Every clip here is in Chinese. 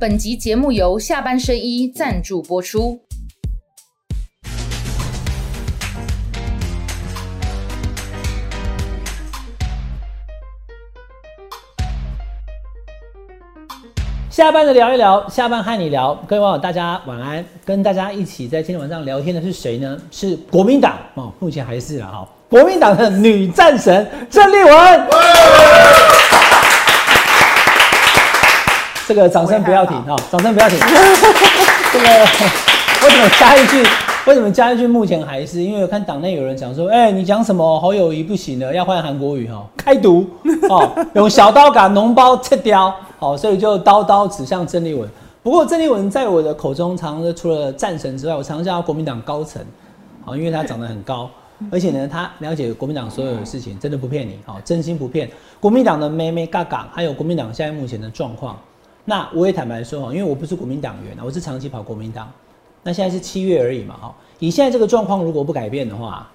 本集节目由下半身衣赞助播出。下班的聊一聊，下班和你聊，各位网友大家晚安。跟大家一起在今天晚上聊天的是谁呢？是国民党哦，目前还是了哈，国民党的女战神郑丽文。这个掌声不要停哈，掌声不要停。这个为什么加一句？为什么加一句？目前还是因为我看党内有人讲说，哎，你讲什么侯友谊不行了，要换韩国语哈，开毒哦，用小刀把脓包切掉，好，所以就刀刀指向郑丽文。不过郑丽文在我的口中，常常除了战神之外，我常常叫他国民党高层，好，因为他长得很高，而且呢，他了解国民党所有的事情，真的不骗你，好，真心不骗。国民党的妹妹嘎嘎，还有国民党现在目前的状况，那我也坦白说哈，因为我不是国民党员我是长期跑国民党。那现在是七月而已嘛，哈，以现在这个状况，如果不改变的话，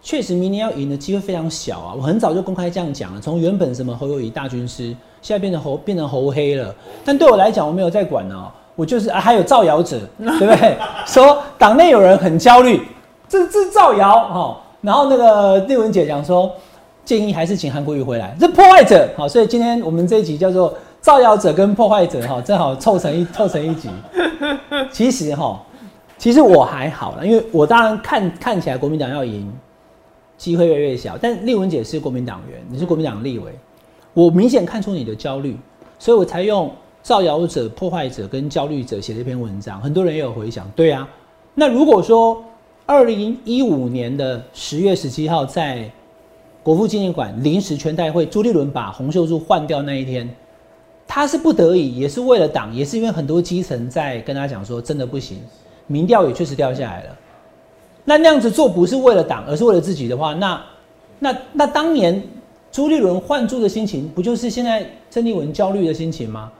确实明年要赢的机会非常小啊。我很早就公开这样讲了，从原本什么侯友谊大军师，现在变成侯变成侯黑了。但对我来讲，我没有在管呢，我就是啊，还有造谣者，对不对？说党内有人很焦虑，这这造谣哈。然后那个丽文姐讲说，建议还是请韩国瑜回来，这破坏者好。所以今天我们这一集叫做造谣者跟破坏者哈，正好凑成一凑成一集。其实哈。其实我还好了，因为我当然看看起来国民党要赢，机会越来越小。但丽文姐是国民党员，你是国民党立委，我明显看出你的焦虑，所以我才用造谣者、破坏者跟焦虑者写这篇文章。很多人也有回想，对啊。那如果说二零一五年的十月十七号在国父纪念馆临时全代会，朱立伦把洪秀柱换掉那一天，他是不得已，也是为了党，也是因为很多基层在跟他讲说，真的不行。民调也确实掉下来了，那那样子做不是为了党，而是为了自己的话，那那那当年朱立伦换住的心情，不就是现在郑丽文焦虑的心情吗？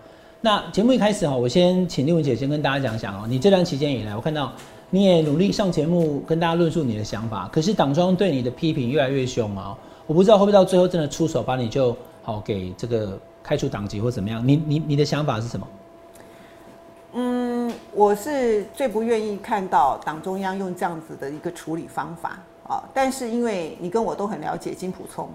那节目一开始哈，我先请丽文姐先跟大家讲讲哦，你这段期间以来，我看到你也努力上节目跟大家论述你的想法，可是党中对你的批评越来越凶啊，我不知道会不会到最后真的出手把你就好给这个开除党籍或怎么样？你你你的想法是什么？嗯，我是最不愿意看到党中央用这样子的一个处理方法啊。但是因为你跟我都很了解金普聪，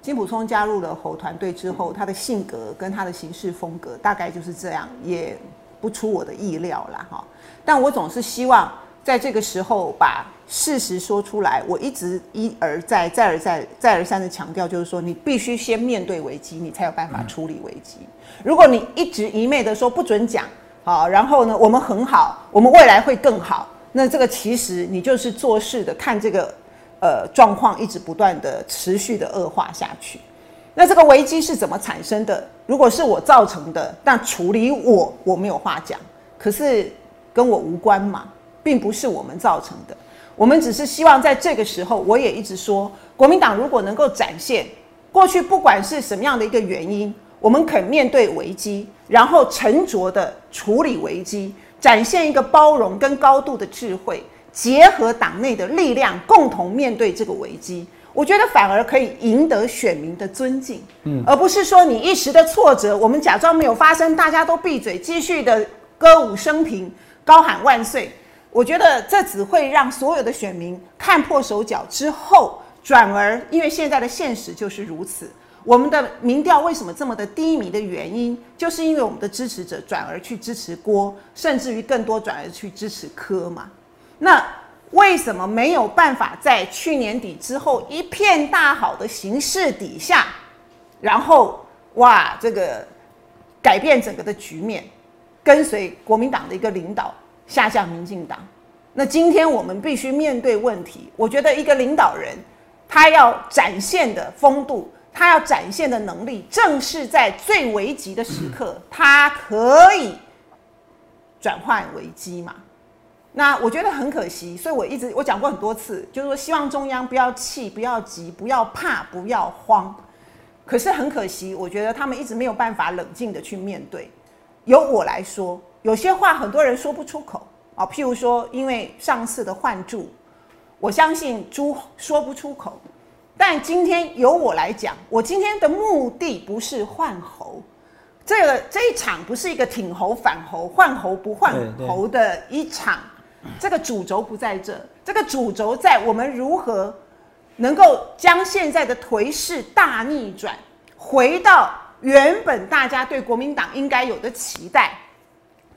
金普聪加入了侯团队之后，他的性格跟他的行事风格大概就是这样，也不出我的意料啦哈。但我总是希望在这个时候把事实说出来。我一直一而再、再而再、再而三的强调，就是说你必须先面对危机，你才有办法处理危机。如果你一直一昧的说不准讲。好，然后呢，我们很好，我们未来会更好。那这个其实你就是做事的，看这个呃状况一直不断的持续的恶化下去。那这个危机是怎么产生的？如果是我造成的，那处理我我没有话讲。可是跟我无关嘛，并不是我们造成的。我们只是希望在这个时候，我也一直说，国民党如果能够展现过去不管是什么样的一个原因。我们肯面对危机，然后沉着的处理危机，展现一个包容跟高度的智慧，结合党内的力量，共同面对这个危机。我觉得反而可以赢得选民的尊敬，嗯，而不是说你一时的挫折，我们假装没有发生，大家都闭嘴，继续的歌舞升平，高喊万岁。我觉得这只会让所有的选民看破手脚之后，转而因为现在的现实就是如此。我们的民调为什么这么的低迷的原因，就是因为我们的支持者转而去支持郭，甚至于更多转而去支持柯嘛。那为什么没有办法在去年底之后一片大好的形势底下，然后哇这个改变整个的局面，跟随国民党的一个领导下降民进党？那今天我们必须面对问题。我觉得一个领导人他要展现的风度。他要展现的能力，正是在最危急的时刻，他可以转换危机嘛？那我觉得很可惜，所以我一直我讲过很多次，就是说希望中央不要气，不要急，不要怕，不要慌。可是很可惜，我觉得他们一直没有办法冷静的去面对。由我来说，有些话很多人说不出口啊，譬如说，因为上次的换注，我相信猪说不出口。但今天由我来讲，我今天的目的不是换猴，这个这一场不是一个挺猴反猴、换猴不换猴的一场，这个主轴不在这，这个主轴在我们如何能够将现在的颓势大逆转，回到原本大家对国民党应该有的期待，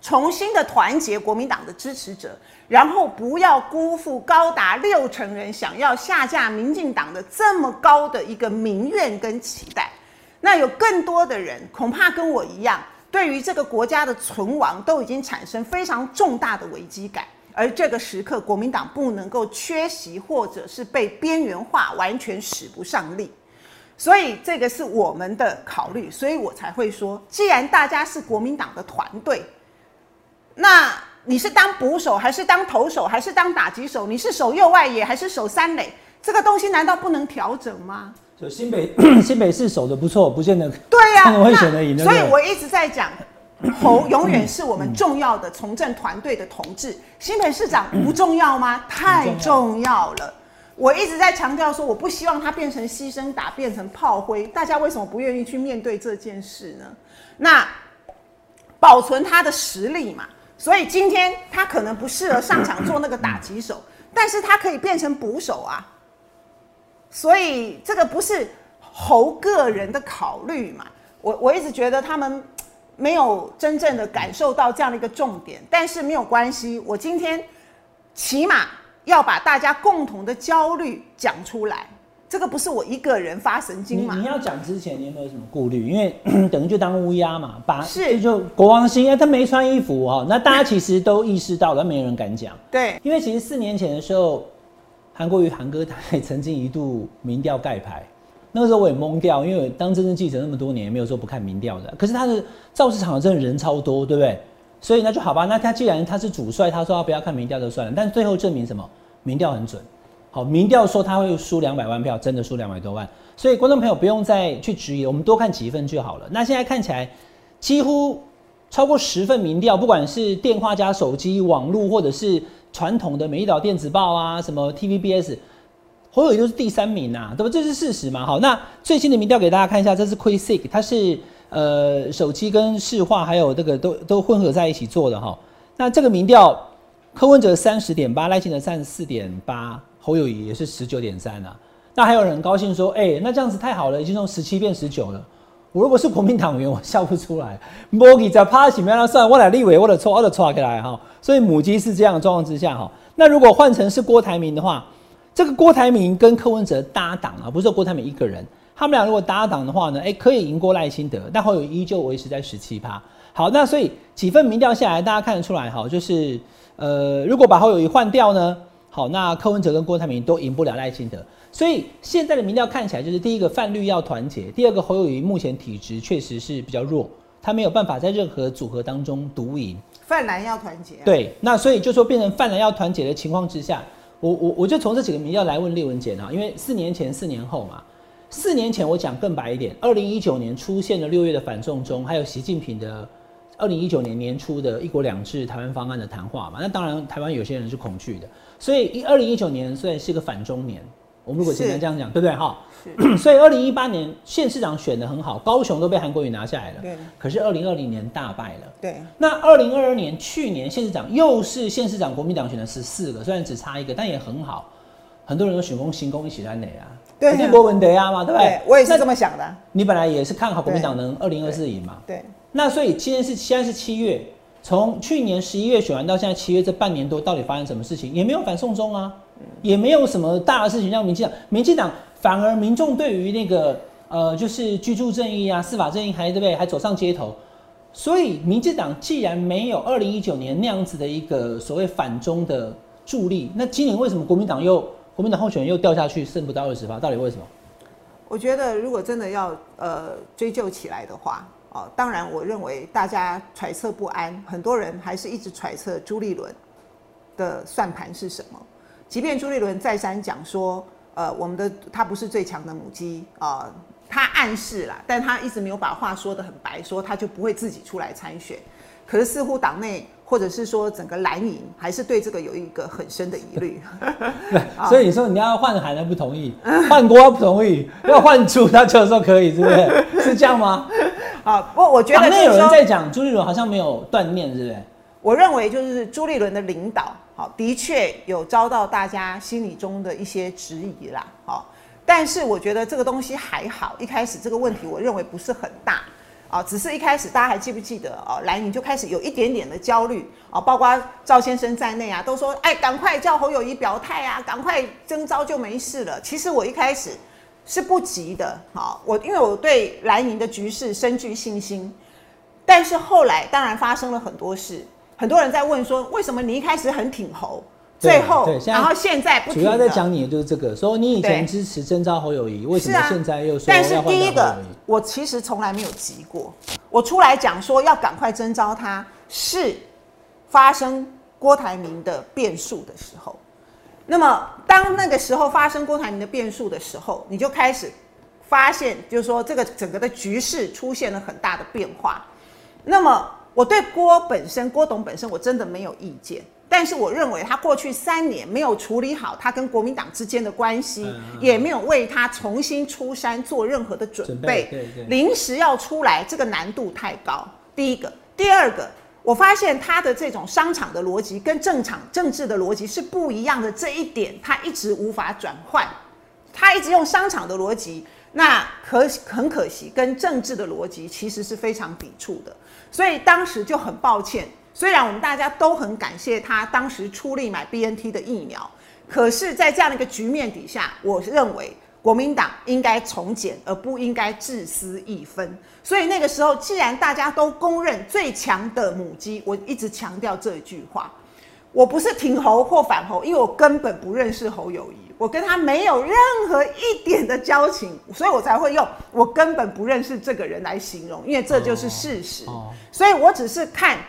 重新的团结国民党的支持者，然后不要辜负高达六成人想要下架民进党的这么高的一个民怨跟期待。那有更多的人恐怕跟我一样，对于这个国家的存亡都已经产生非常重大的危机感，而这个时刻，国民党不能够缺席，或者是被边缘化，完全使不上力。所以这个是我们的考虑，所以我才会说，既然大家是国民党的团队，那你是当捕手，还是当投手，还是当打击手？你是守右外野，还是守三垒？这个东西难道不能调整吗？就新北 新北市守的不错，不见得对 呀，会选择赢。所以我一直在讲，侯永远是我们重要的从政团队的同志。新北市长不重要吗？太重要了。我一直在强调说，我不希望他变成牺牲打，变成炮灰。大家为什么不愿意去面对这件事呢？那保存他的实力嘛。所以今天他可能不适合上场做那个打击手，但是他可以变成捕手啊。所以这个不是侯个人的考虑嘛？我我一直觉得他们没有真正的感受到这样的一个重点，但是没有关系，我今天起码要把大家共同的焦虑讲出来。这个不是我一个人发神经嘛？你要讲之前，你有没有什么顾虑？因为 等于就当乌鸦嘛，把是就国王星，哎，他没穿衣服哈，那大家其实都意识到了，没有人敢讲。对，因为其实四年前的时候。韩国瑜韩哥他也曾经一度民调盖牌，那个时候我也懵掉，因为当真正记者那么多年，没有说不看民调的。可是他的造势场真的人超多，对不对？所以那就好吧。那他既然他是主帅，他说他不要看民调就算了。但最后证明什么？民调很准。民调说他会输两百万票，真的输两百多万。所以观众朋友不用再去质疑，我们多看几份就好了。那现在看起来几乎超过十份民调，不管是电话加手机、网络或者是。传统的美丽岛电子报啊，什么 TVBS，侯友谊都是第三名呐，对不？这是事实嘛？好，那最新的民调给大家看一下，这是 Quick，它是呃手机跟市话还有这个都都混合在一起做的哈。那这个民调，柯文哲三十点八，赖清德三十四点八，侯友谊也是十九点三啊。那还有人高兴说，哎，那这样子太好了，已经从十七变十九了。我如果是国民党员，我笑不出来。摩吉在趴起面那算，我来立委，我的错，我的错起来哈。所以母鸡是这样的状况之下哈。那如果换成是郭台铭的话，这个郭台铭跟柯文哲搭档啊，不是郭台铭一个人，他们俩如果搭档的话呢，哎，可以赢过赖清德，但侯友依旧维持在十七趴。好，那所以几份民调下来，大家看得出来哈，就是呃，如果把侯友谊换掉呢，好，那柯文哲跟郭台铭都赢不了赖清德。所以现在的民调看起来就是第一个泛绿要团结，第二个侯友谊目前体质确实是比较弱，他没有办法在任何组合当中独赢。泛蓝要团结。对，那所以就说变成泛蓝要团结的情况之下，我我我就从这几个民调来问列文杰啊，因为四年前、四年后嘛，四年前我讲更白一点，二零一九年出现了六月的反送中，还有习近平的二零一九年年初的一国两制台湾方案的谈话嘛，那当然台湾有些人是恐惧的，所以一二零一九年虽然是个反中年。我们如果简单这样讲，对不对？哈，所以二零一八年县市长选的很好，高雄都被韩国瑜拿下来了。对。可是二零二零年大败了。对。那二零二二年去年县市长又是县市长国民党选的十四个，虽然只差一个，但也很好。很多人都选功行功一起来哪啊？对。定国文德啊嘛，对不对？我也是这么想的。你本来也是看好国民党能二零二四赢嘛？对。那所以今天是现在是七月，从去年十一月选完到现在七月这半年多，到底发生什么事情？也没有反送中啊。也没有什么大的事情让民进党，民进党反而民众对于那个呃，就是居住正义啊、司法正义还对不对？还走上街头，所以民进党既然没有二零一九年那样子的一个所谓反中的助力，那今年为什么国民党又国民党候选人又掉下去，剩不到二十趴？到底为什么？我觉得如果真的要呃追究起来的话，哦，当然我认为大家揣测不安，很多人还是一直揣测朱立伦的算盘是什么。即便朱立伦再三讲说，呃，我们的他不是最强的母鸡啊，他暗示了，但他一直没有把话说得很白，说他就不会自己出来参选。可是似乎党内或者是说整个蓝营还是对这个有一个很深的疑虑。所以你说你要换韩，他不同意；换郭不同意；要换朱，他就说可以，是不是？是这样吗？好，不过我觉得党内有人在讲朱立伦好像没有锻炼，是不是？我认为就是朱立伦的领导，好，的确有遭到大家心里中的一些质疑啦，好，但是我觉得这个东西还好，一开始这个问题我认为不是很大，啊，只是一开始大家还记不记得啊，蓝营就开始有一点点的焦虑啊，包括赵先生在内啊，都说哎，赶快叫侯友谊表态啊，赶快征召就没事了。其实我一开始是不急的，好，我因为我对蓝营的局势深具信心，但是后来当然发生了很多事。很多人在问说，为什么你一开始很挺侯，最后然后现在不主要在讲你的就是这个，说你以前支持征召侯友谊，为什么现在又说但是第一个我其实从来没有急过。我出来讲说要赶快征召他，是发生郭台铭的变数的时候。那么当那个时候发生郭台铭的变数的时候，你就开始发现，就是说这个整个的局势出现了很大的变化。那么我对郭本身，郭董本身，我真的没有意见。但是我认为他过去三年没有处理好他跟国民党之间的关系，嗯嗯也没有为他重新出山做任何的准准备。备对对临时要出来，这个难度太高。第一个，第二个，我发现他的这种商场的逻辑跟正常政治的逻辑是不一样的，这一点他一直无法转换。他一直用商场的逻辑，那可很可惜，跟政治的逻辑其实是非常抵触的。所以当时就很抱歉，虽然我们大家都很感谢他当时出力买 BNT 的疫苗，可是，在这样的一个局面底下，我认为国民党应该从简，而不应该自私一分。所以那个时候，既然大家都公认最强的母鸡，我一直强调这一句话。我不是挺侯或反侯，因为我根本不认识侯友谊，我跟他没有任何一点的交情，所以我才会用我根本不认识这个人来形容，因为这就是事实。哦所以我只是看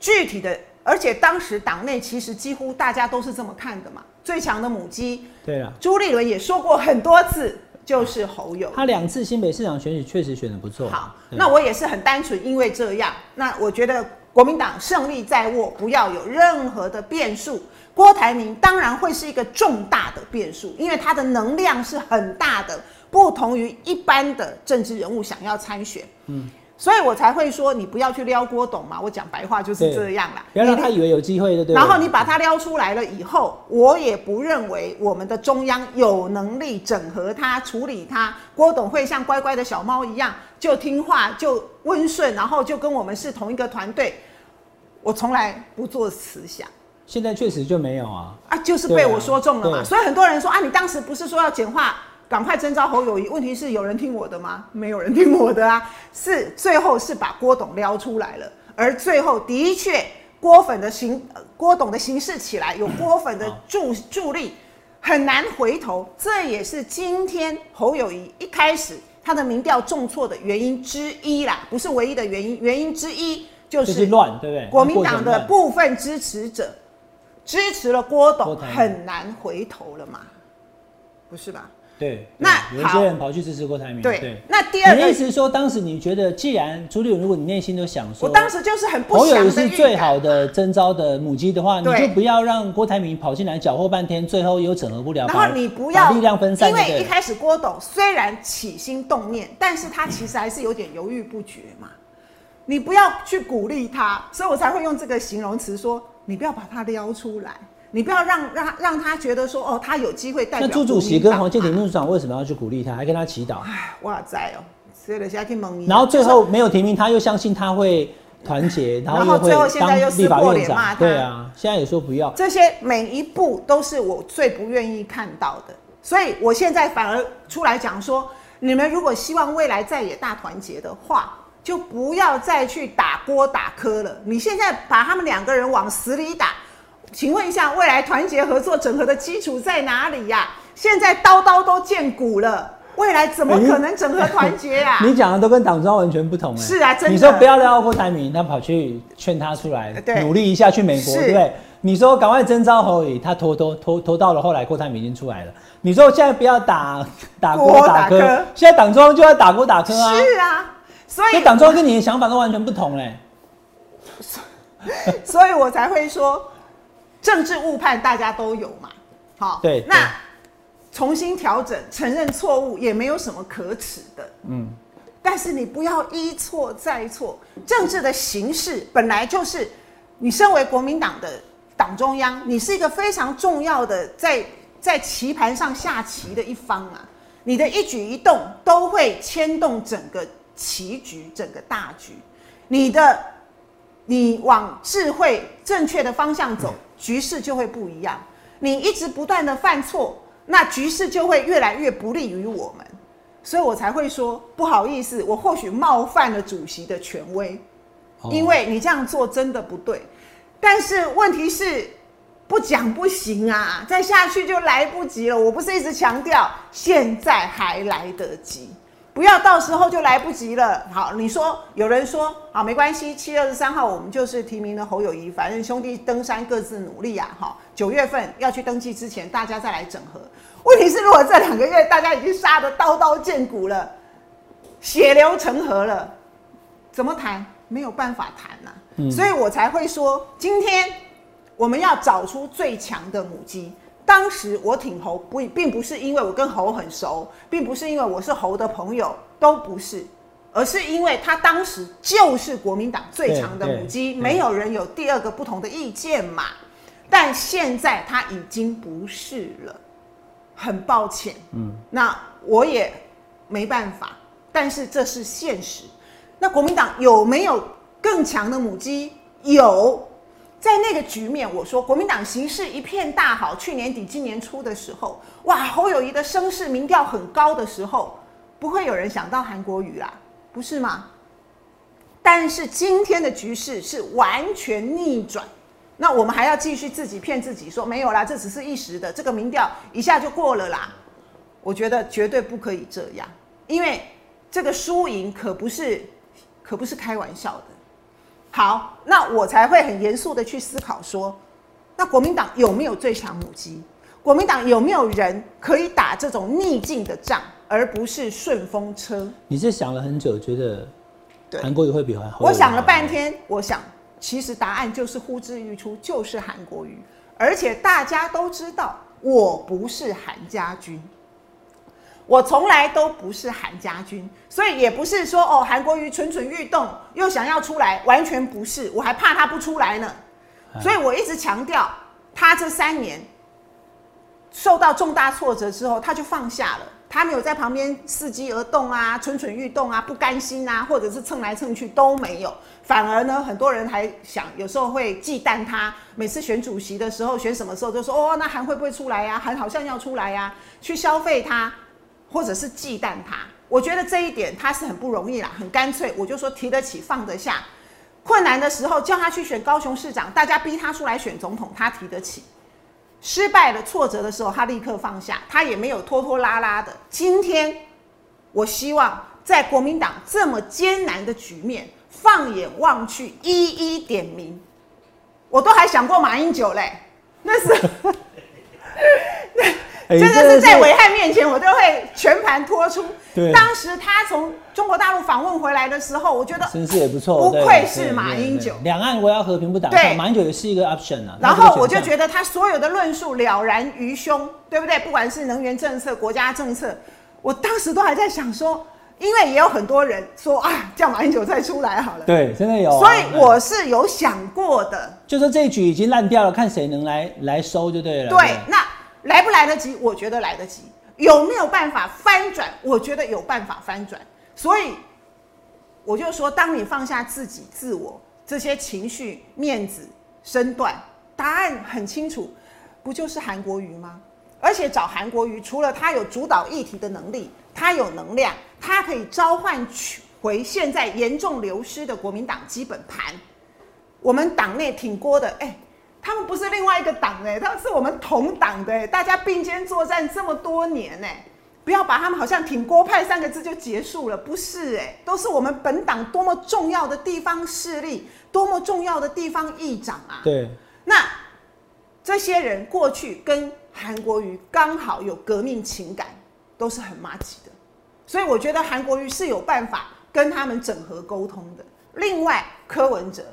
具体的，而且当时党内其实几乎大家都是这么看的嘛。最强的母鸡，对了，朱立伦也说过很多次，就是侯友。他两次新北市长选举确实选的不错。好，那我也是很单纯，因为这样，那我觉得国民党胜利在握，不要有任何的变数。郭台铭当然会是一个重大的变数，因为他的能量是很大的，不同于一般的政治人物想要参选。嗯，所以我才会说你不要去撩郭董嘛，我讲白话就是这样啦。不要让他以为有机会，对不对？然后你把他撩出来了以后，我也不认为我们的中央有能力整合他、处理他。郭董会像乖乖的小猫一样，就听话、就温顺，然后就跟我们是同一个团队。我从来不做慈祥现在确实就没有啊。啊，就是被我说中了嘛。啊所以很多人说啊，你当时不是说要简化，赶快征召侯友谊？问题是有人听我的吗？没有人听我的啊。是最后是把郭董撩出来了，而最后的确郭粉的形，呃郭董的形势起来，有郭粉的助助力，很难回头。这也是今天侯友谊一开始他的民调重挫的原因之一啦，不是唯一的原因，原因之一就就是是乱，对不对？国民党的部分支持者支持了郭董，很难回头了嘛，不是吧？对，那有一些人跑去支持郭台铭。对那第二个你的意思是说，当时你觉得，既然朱立伦，如果你内心都想说，我当时就是很不侯友祥的预谊是最好的征召的母鸡的话，你就不要让郭台铭跑进来搅和半天，最后又整合不了，然后你不要力量分散，因为一开始郭董虽然起心动念，但是他其实还是有点犹豫不决嘛。你不要去鼓励他，所以我才会用这个形容词说，你不要把他撩出来，你不要让让让他觉得说，哦，他有机会代表那朱主席跟黄建庭嘛秘书长为什么要去鼓励他，还跟他祈祷？哎，哇塞哦，所以人家去蒙你，然后最就是后没有提名他，又相信他会团结，然后又会最后现在又当立法撕破院长。脸骂他对啊，现在也说不要。这些每一步都是我最不愿意看到的，所以我现在反而出来讲说，你们如果希望未来在野大团结的话，就不要再去打锅打磕了。你现在把他们两个人往死里打，请问一下，未来团结合作整合的基础在哪里呀、现在刀刀都见骨了，未来怎么可能整合团结啊？你讲的都跟党中央完全不同哎、是啊真的你说不要撩郭台铭，他跑去劝他出来努力一下去美国，是对不对？你说赶快征召侯友，他拖拖拖拖到了后来郭台铭已经出来了。你说现在不要打 打郭郭打柯打柯，现在党中央就要打郭打科啊。是啊，所以党中央跟你的想法都完全不同嘞。所以我才会说，政治误判大家都有嘛。好，对对那重新调整、承认错误也没有什么可耻的。嗯，但是你不要一错再错。政治的形式本来就是，你身为国民党的党中央，你是一个非常重要的在在棋盘上下棋的一方啊，你的一举一动都会牵动整个棋局、整个大局。你的你往智慧正确的方向走，局势就会不一样。你一直不断的犯错，那局势就会越来越不利于我们。所以我才会说不好意思，我或许冒犯了主席的权威，因为你这样做真的不对。但是问题是不讲不行啊，再下去就来不及了。我不是一直强调，现在还来得及。不要到时候就来不及了。好，你说有人说好没关系，七月二十三号我们就是提名了侯友谊，反正兄弟登山各自努力啊。好，九月份要去登记之前，大家再来整合。问题是，如果这两个月大家已经杀得刀刀见骨了，血流成河了，怎么谈？没有办法谈呐。所以我才会说，今天我们要找出最强的母鸡。当时我挺侯不，并不是因为我跟侯很熟，并不是因为我是侯的朋友，都不是，而是因为他当时就是国民党最强的母鸡，没有人有第二个不同的意见嘛。但现在他已经不是了，很抱歉，嗯，那我也没办法，但是这是现实。那国民党有没有更强的母鸡？有。在那个局面，我说国民党形势一片大好。去年底、今年初的时候，哇，侯友谊的声势民调很高的时候，不会有人想到韩国瑜啦，不是吗？但是今天的局势是完全逆转，那我们还要继续自己骗自己说没有啦，这只是一时的，这个民调一下就过了啦。我觉得绝对不可以这样，因为这个输赢可不是，可不是开玩笑的。好，那我才会很严肃的去思考说，那国民党有没有最强母鸡？国民党有没有人可以打这种逆境的仗，而不是顺风车？你是想了很久，觉得韩国瑜会比韩？我想了半天，我想其实答案就是呼之欲出，就是韩国瑜。而且大家都知道，我不是韩家军。我从来都不是韩家军，所以也不是说哦，韩国瑜蠢蠢欲动又想要出来，完全不是。我还怕他不出来呢，所以我一直强调，他这三年受到重大挫折之后，他就放下了，他没有在旁边伺机而动啊，蠢蠢欲动啊，不甘心啊，或者是蹭来蹭去都没有。反而呢，很多人还想有时候会忌惮他，每次选主席的时候，选什么时候就说哦，那韩会不会出来呀？韩好像要出来呀，去消费他。或者是忌惮他，我觉得这一点他是很不容易啦，很干脆，我就说提得起放得下。困难的时候叫他去选高雄市长，大家逼他出来选总统，他提得起；失败了、挫折的时候，他立刻放下，他也没有拖拖拉拉的。今天，我希望在国民党这么艰难的局面，放眼望去，一一点名，我都还想过马英九嘞，那是。真的是在危害面前，我都会全盘托出。对，当时他从中国大陆访问回来的时候，我觉得身世也不错，不愧是马英九。两岸我要和平不打仗，马英九也是一个 option 啊。然后我就觉得他所有的论述了然于胸，对不对？不管是能源政策、国家政策，我当时都还在想说，因为也有很多人说啊，叫马英九再出来好了。对，真的有。所以我是有想过的，就说这一局已经烂掉了，看谁能来来收就对了。对，那。来不来得及？我觉得来得及。有没有办法翻转？我觉得有办法翻转。所以我就说，当你放下自己、自我这些情绪、面子、身段，答案很清楚，不就是韩国瑜吗？而且找韩国瑜，除了他有主导议题的能力，他有能量，他可以召唤取回现在严重流失的国民党基本盘。我们党内挺郭的，哎。他们不是另外一个党哎，他们是我们同党的哎，大家并肩作战这么多年哎，不要把他们好像挺郭派三个字就结束了，不是哎，都是我们本党多么重要的地方势力，多么重要的地方议长啊。对，那这些人过去跟韩国瑜刚好有革命情感，都是很麻吉的，所以我觉得韩国瑜是有办法跟他们整合沟通的。另外，柯文哲。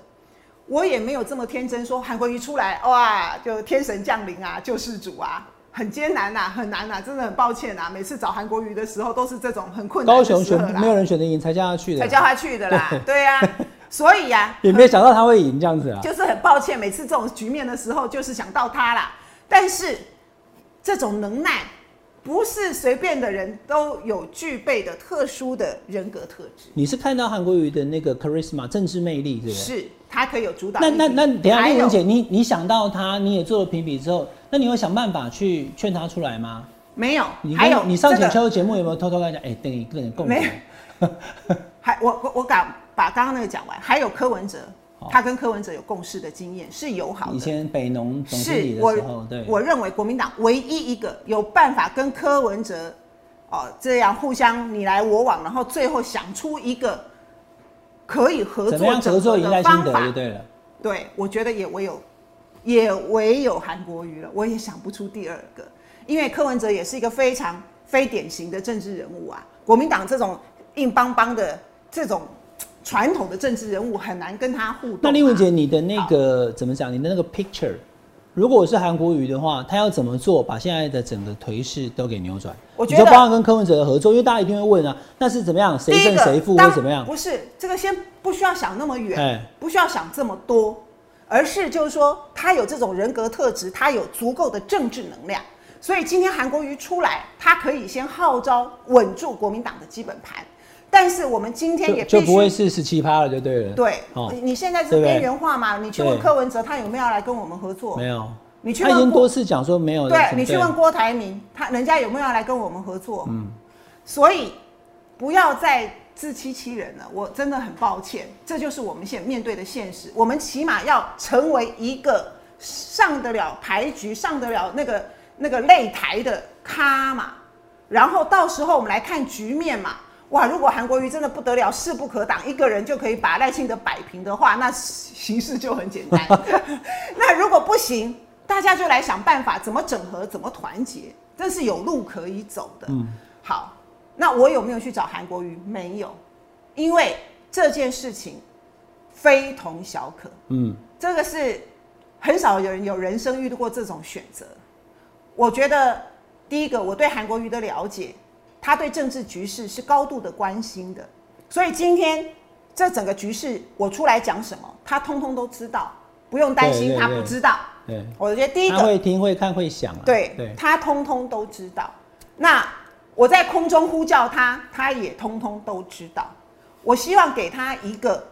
我也没有这么天真，说韩国瑜出来哇，就天神降临啊，救世主啊，很艰难呐、很难呐、真的很抱歉呐、每次找韩国瑜的时候都是这种很困难高雄选啦没有人选得赢才叫他去的，才叫他去的啦，对呀、所以呀、也没有想到他会赢这样子啊。就是很抱歉，每次这种局面的时候，就是想到他啦。但是这种能耐，不是随便的人都有具备的特殊的人格特质，你是看到韩国瑜的那个 charisma 政治魅力，对不对？是他可以有主导那。那那等一下，丽文姐，你你想到他，你也做了评比之后，那你有想办法去劝他出来吗？没有你？还有你上前这个秋的节目有没有偷偷跟他讲？哎、等你跟你共 没有还我我我敢把刚刚那个讲完，还有柯文哲好，他跟柯文哲有共事的经验，是友好的。以前北农总经理是我的时候，对，我认为国民党唯一一个有办法跟柯文哲哦这样互相你来我往，然后最后想出一个可以合作的方法清德就。对了。对，我觉得也唯有也唯有韩国瑜了，我也想不出第二个，因为柯文哲也是一个非常非典型的政治人物啊。国民党这种硬邦邦的这种传统的政治人物很难跟他互动、啊。那丽文姐，你的那个怎么讲？你的那个 picture，如果我是韩国瑜的话，他要怎么做把现在的整个颓势都给扭转？我觉得包含跟柯文哲的合作，因为大家一定会问啊，那是怎么样？谁胜谁负当或怎么样？不是这个，先不需要想那么远，哎不需要想这么多，而是就是说他有这种人格特质，他有足够的政治能量，所以今天韩国瑜出来，他可以先号召稳住国民党的基本盘。但是我们今天也就不会是十七趴了，就对了。对，哦你现在是边缘化嘛？你去问柯文哲，他有没有要来跟我们合作？没有，你去问郭他已经多次讲说没有。对你去问郭台铭，他人家有没有要来跟我们合作？嗯所以不要再自欺欺人了。我真的很抱歉，这就是我们现面对的现实。我们起码要成为一个上得了牌局、上得了那个那个擂台的咖嘛。然后到时候我们来看局面嘛。哇，如果韩国瑜真的不得了，势不可挡，一个人就可以把赖清德摆平的话，那形势就很简单。那如果不行，大家就来想办法怎么整合，怎么团结，这是有路可以走的。嗯好，那我有没有去找韩国瑜？没有，因为这件事情非同小可。嗯，这个是很少有人有人生遇到过这种选择。我觉得第一个，我对韩国瑜的了解，他对政治局势是高度的关心的，所以今天这整个局势我出来讲什么，他通通都知道，不用担心他不知道。对，我觉得第一他个，会听会看会想啊。对，对，他通通都知道。那我在空中呼叫他，他也通通都知道。我希望给他一个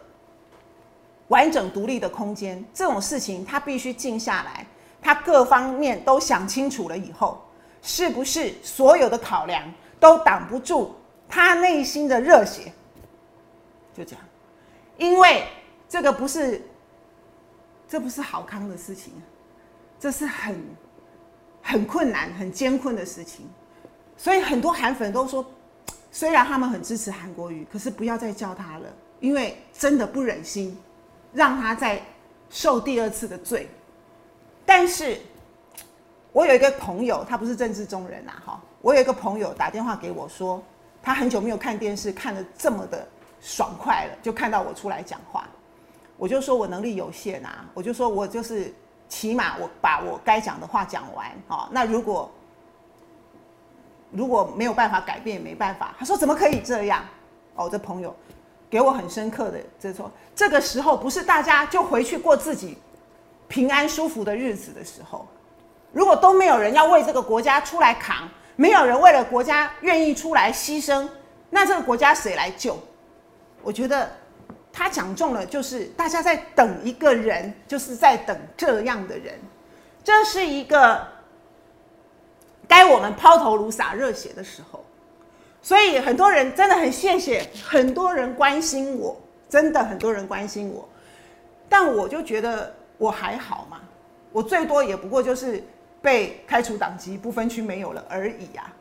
完整独立的空间。这种事情他必须静下来，他各方面都想清楚了以后，是不是所有的考量都挡不住他内心的热血？就这样，因为这个不是，这不是好康的事情，这是很很困难、很艰困的事情。所以很多韩粉都说，虽然他们很支持韩国瑜，可是不要再叫他了，因为真的不忍心让他再受第二次的罪。但是，我有一个朋友，他不是政治中人啊，哈，我有一个朋友打电话给我说，他很久没有看电视，看得这么的爽快了，就看到我出来讲话，我就说我能力有限啊，我就说我就是起码我把我该讲的话讲完哦。那如果如果没有办法改变，也没办法。他说怎么可以这样？哦，这朋友给我很深刻的，这说这个时候不是大家就回去过自己平安舒服的日子的时候。如果都没有人要为这个国家出来扛，没有人为了国家愿意出来牺牲，那这个国家谁来救？我觉得他讲中了，就是大家在等一个人，就是在等这样的人。这是一个该我们抛头颅洒热血的时候，所以很多人真的很谢谢，很多人关心我，真的很多人关心我，但我就觉得我还好嘛，我最多也不过就是被开除党籍，不分区没有了而已啊。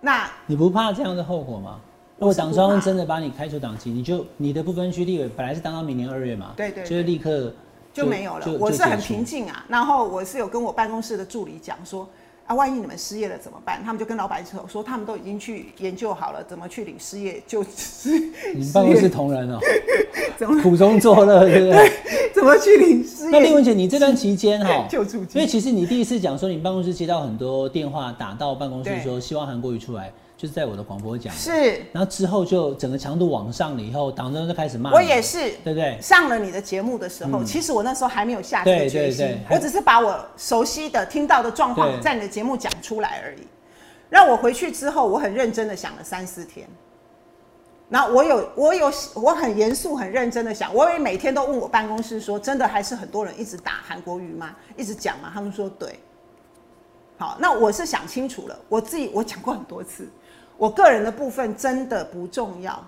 那你不怕这样的后果吗？如果党中央真的把你开除党籍，你就你的不分区立委本来是当到明年二月嘛，对对对就是立刻就没有了。我是很平静啊，然后我是有跟我办公室的助理讲说，啊，万一你们失业了怎么办？他们就跟老板说，说他们都已经去研究好了，怎么去领失业救失。你们办公室同仁哦、怎么苦中作乐，对不对？怎么去领失业？那丽文姐，你这段期间哈，救助金因为其实你第一次讲说你办公室接到很多电话打到办公室说希望韩国瑜出来，就是在我的广播讲，是然后之后就整个强度往上了以后，党中央就开始骂，我也是。对不对？上了你的节目的时候，嗯其实我那时候还没有下这决心，对对我只是把我熟悉的、听到的状况在你的节目讲出来而已。让我回去之后，我很认真的想了三四天。然后我有我有我很严肃、很认真的想，我也每天都问我办公室说，真的还是很多人一直打韩国语吗？一直讲吗？他们说对。好，那我是想清楚了，我自己我讲过很多次，我个人的部分真的不重要。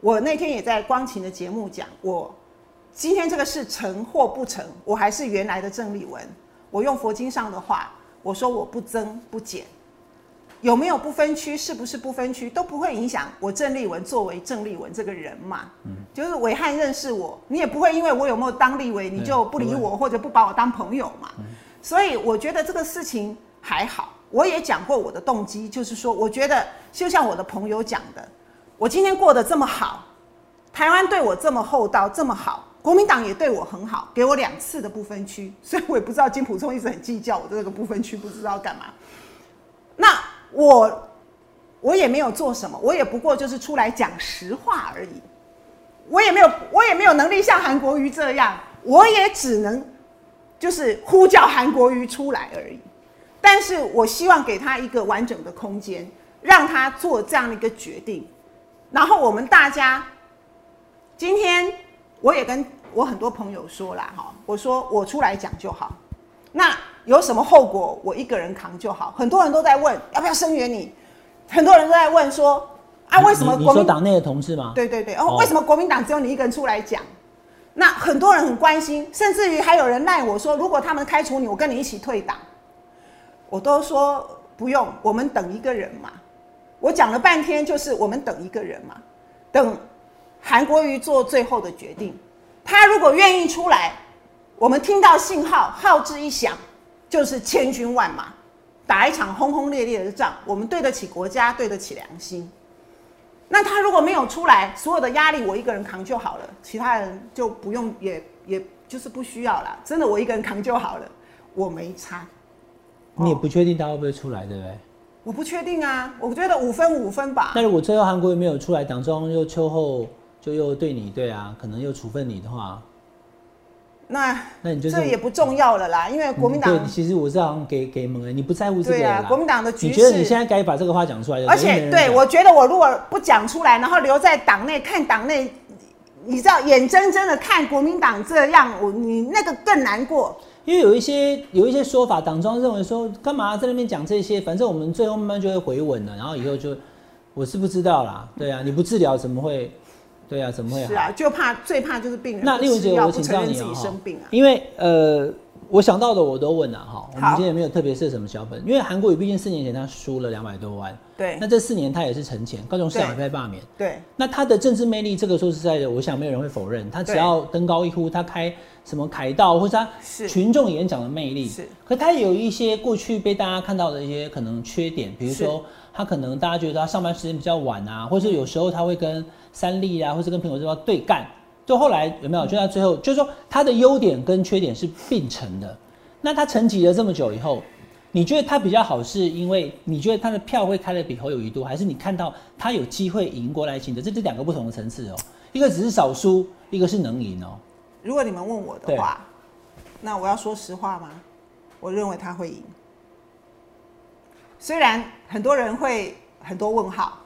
我那天也在光晴的节目讲，我今天这个事成或不成，我还是原来的郑丽文。我用佛经上的话，我说我不增不减，有没有不分区，是不是不分区，都不会影响我郑丽文作为郑丽文这个人嘛。就是伟汉认识我，你也不会因为我有没有当立委，你就不理我或者不把我当朋友嘛。所以我觉得这个事情还好。我也讲过我的动机，就是说，我觉得就像我的朋友讲的，我今天过得这么好，台湾对我这么厚道，这么好，国民党也对我很好，给我两次的不分区，所以我也不知道金普聪一直很计较我的这个不分区，不知道干嘛。那我我也没有做什么，我也不过就是出来讲实话而已。我也没有，我也没有能力像韩国瑜这样，我也只能就是呼叫韩国瑜出来而已。但是我希望给他一个完整的空间，让他做这样的一个决定。然后我们大家，今天我也跟我很多朋友说了，哈，我说我出来讲就好，那有什么后果我一个人扛就好。很多人都在问要不要声援你，很多人都在问说啊，为什么国民说党内的同志吗？对对对，哦，哦为什么国民党只有你一个人出来讲？那很多人很关心，甚至于还有人赖我说，如果他们开除你，我跟你一起退党。我都说不用，我们等一个人嘛。我讲了半天，就是我们等一个人嘛，等韩国瑜做最后的决定。他如果愿意出来，我们听到信号，号志一响，就是千军万马，打一场轰轰烈烈的仗，我们对得起国家，对得起良心。那他如果没有出来，所有的压力我一个人扛就好了，其他人就不用，也也就是不需要了。真的，我一个人扛就好了，我没差。你也不确定他会不会出来，对不对？我不确定啊，我觉得五分五分吧那。如果最后韩国瑜没有出来，党中央又秋后就又对你对啊，可能又处分你的话，那那你就是这也不重要了啦，因为国民党嗯对，其实我是好像给给蒙恩，你不在乎这个啦。对啊，国民党的局你觉得你现，在该把这个话讲出来了？而且对我觉得我如果不讲出来，然后留在党内看党内，你知道眼睁睁的看国民党这样，我你那个更难过。因为有一些有一些说法，党中央认为说干嘛在那边讲这些，反正我们最后慢慢就会回稳了，然后以后就我是不知道啦，对啊，你不治疗怎么会？对啊，怎么会好？是啊，就怕最怕就是病人那丽文姐，我请教你啊。因为呃，我想到的我都问了哈，我们今天也没有特别设什么小本，因为韩国瑜毕竟四年前他输了两百多万，对那这四年他也是沉潜，高雄市长也对被罢免，对那他的政治魅力，这个说实在的，我想没有人会否认。他只要登高一呼，他开什么凯道，或者他群众演讲的魅力，是。可他有一些过去被大家看到的一些可能缺点，比如说他可能大家觉得他上班时间比较晚啊，或者有时候他会跟三立啊，或是跟苹果日报对干。就后来有没有？就到最后，就是说他的优点跟缺点是并存的。那他沉寂了这么久以后，你觉得他比较好，是因为你觉得他的票会开的比侯友谊多，还是你看到他有机会赢过赖清德？这是两个不同的层次哦、一个只是少输，一个是能赢哦、如果你们问我的话，那我要说实话吗？我认为他会赢。虽然很多人会很多问号，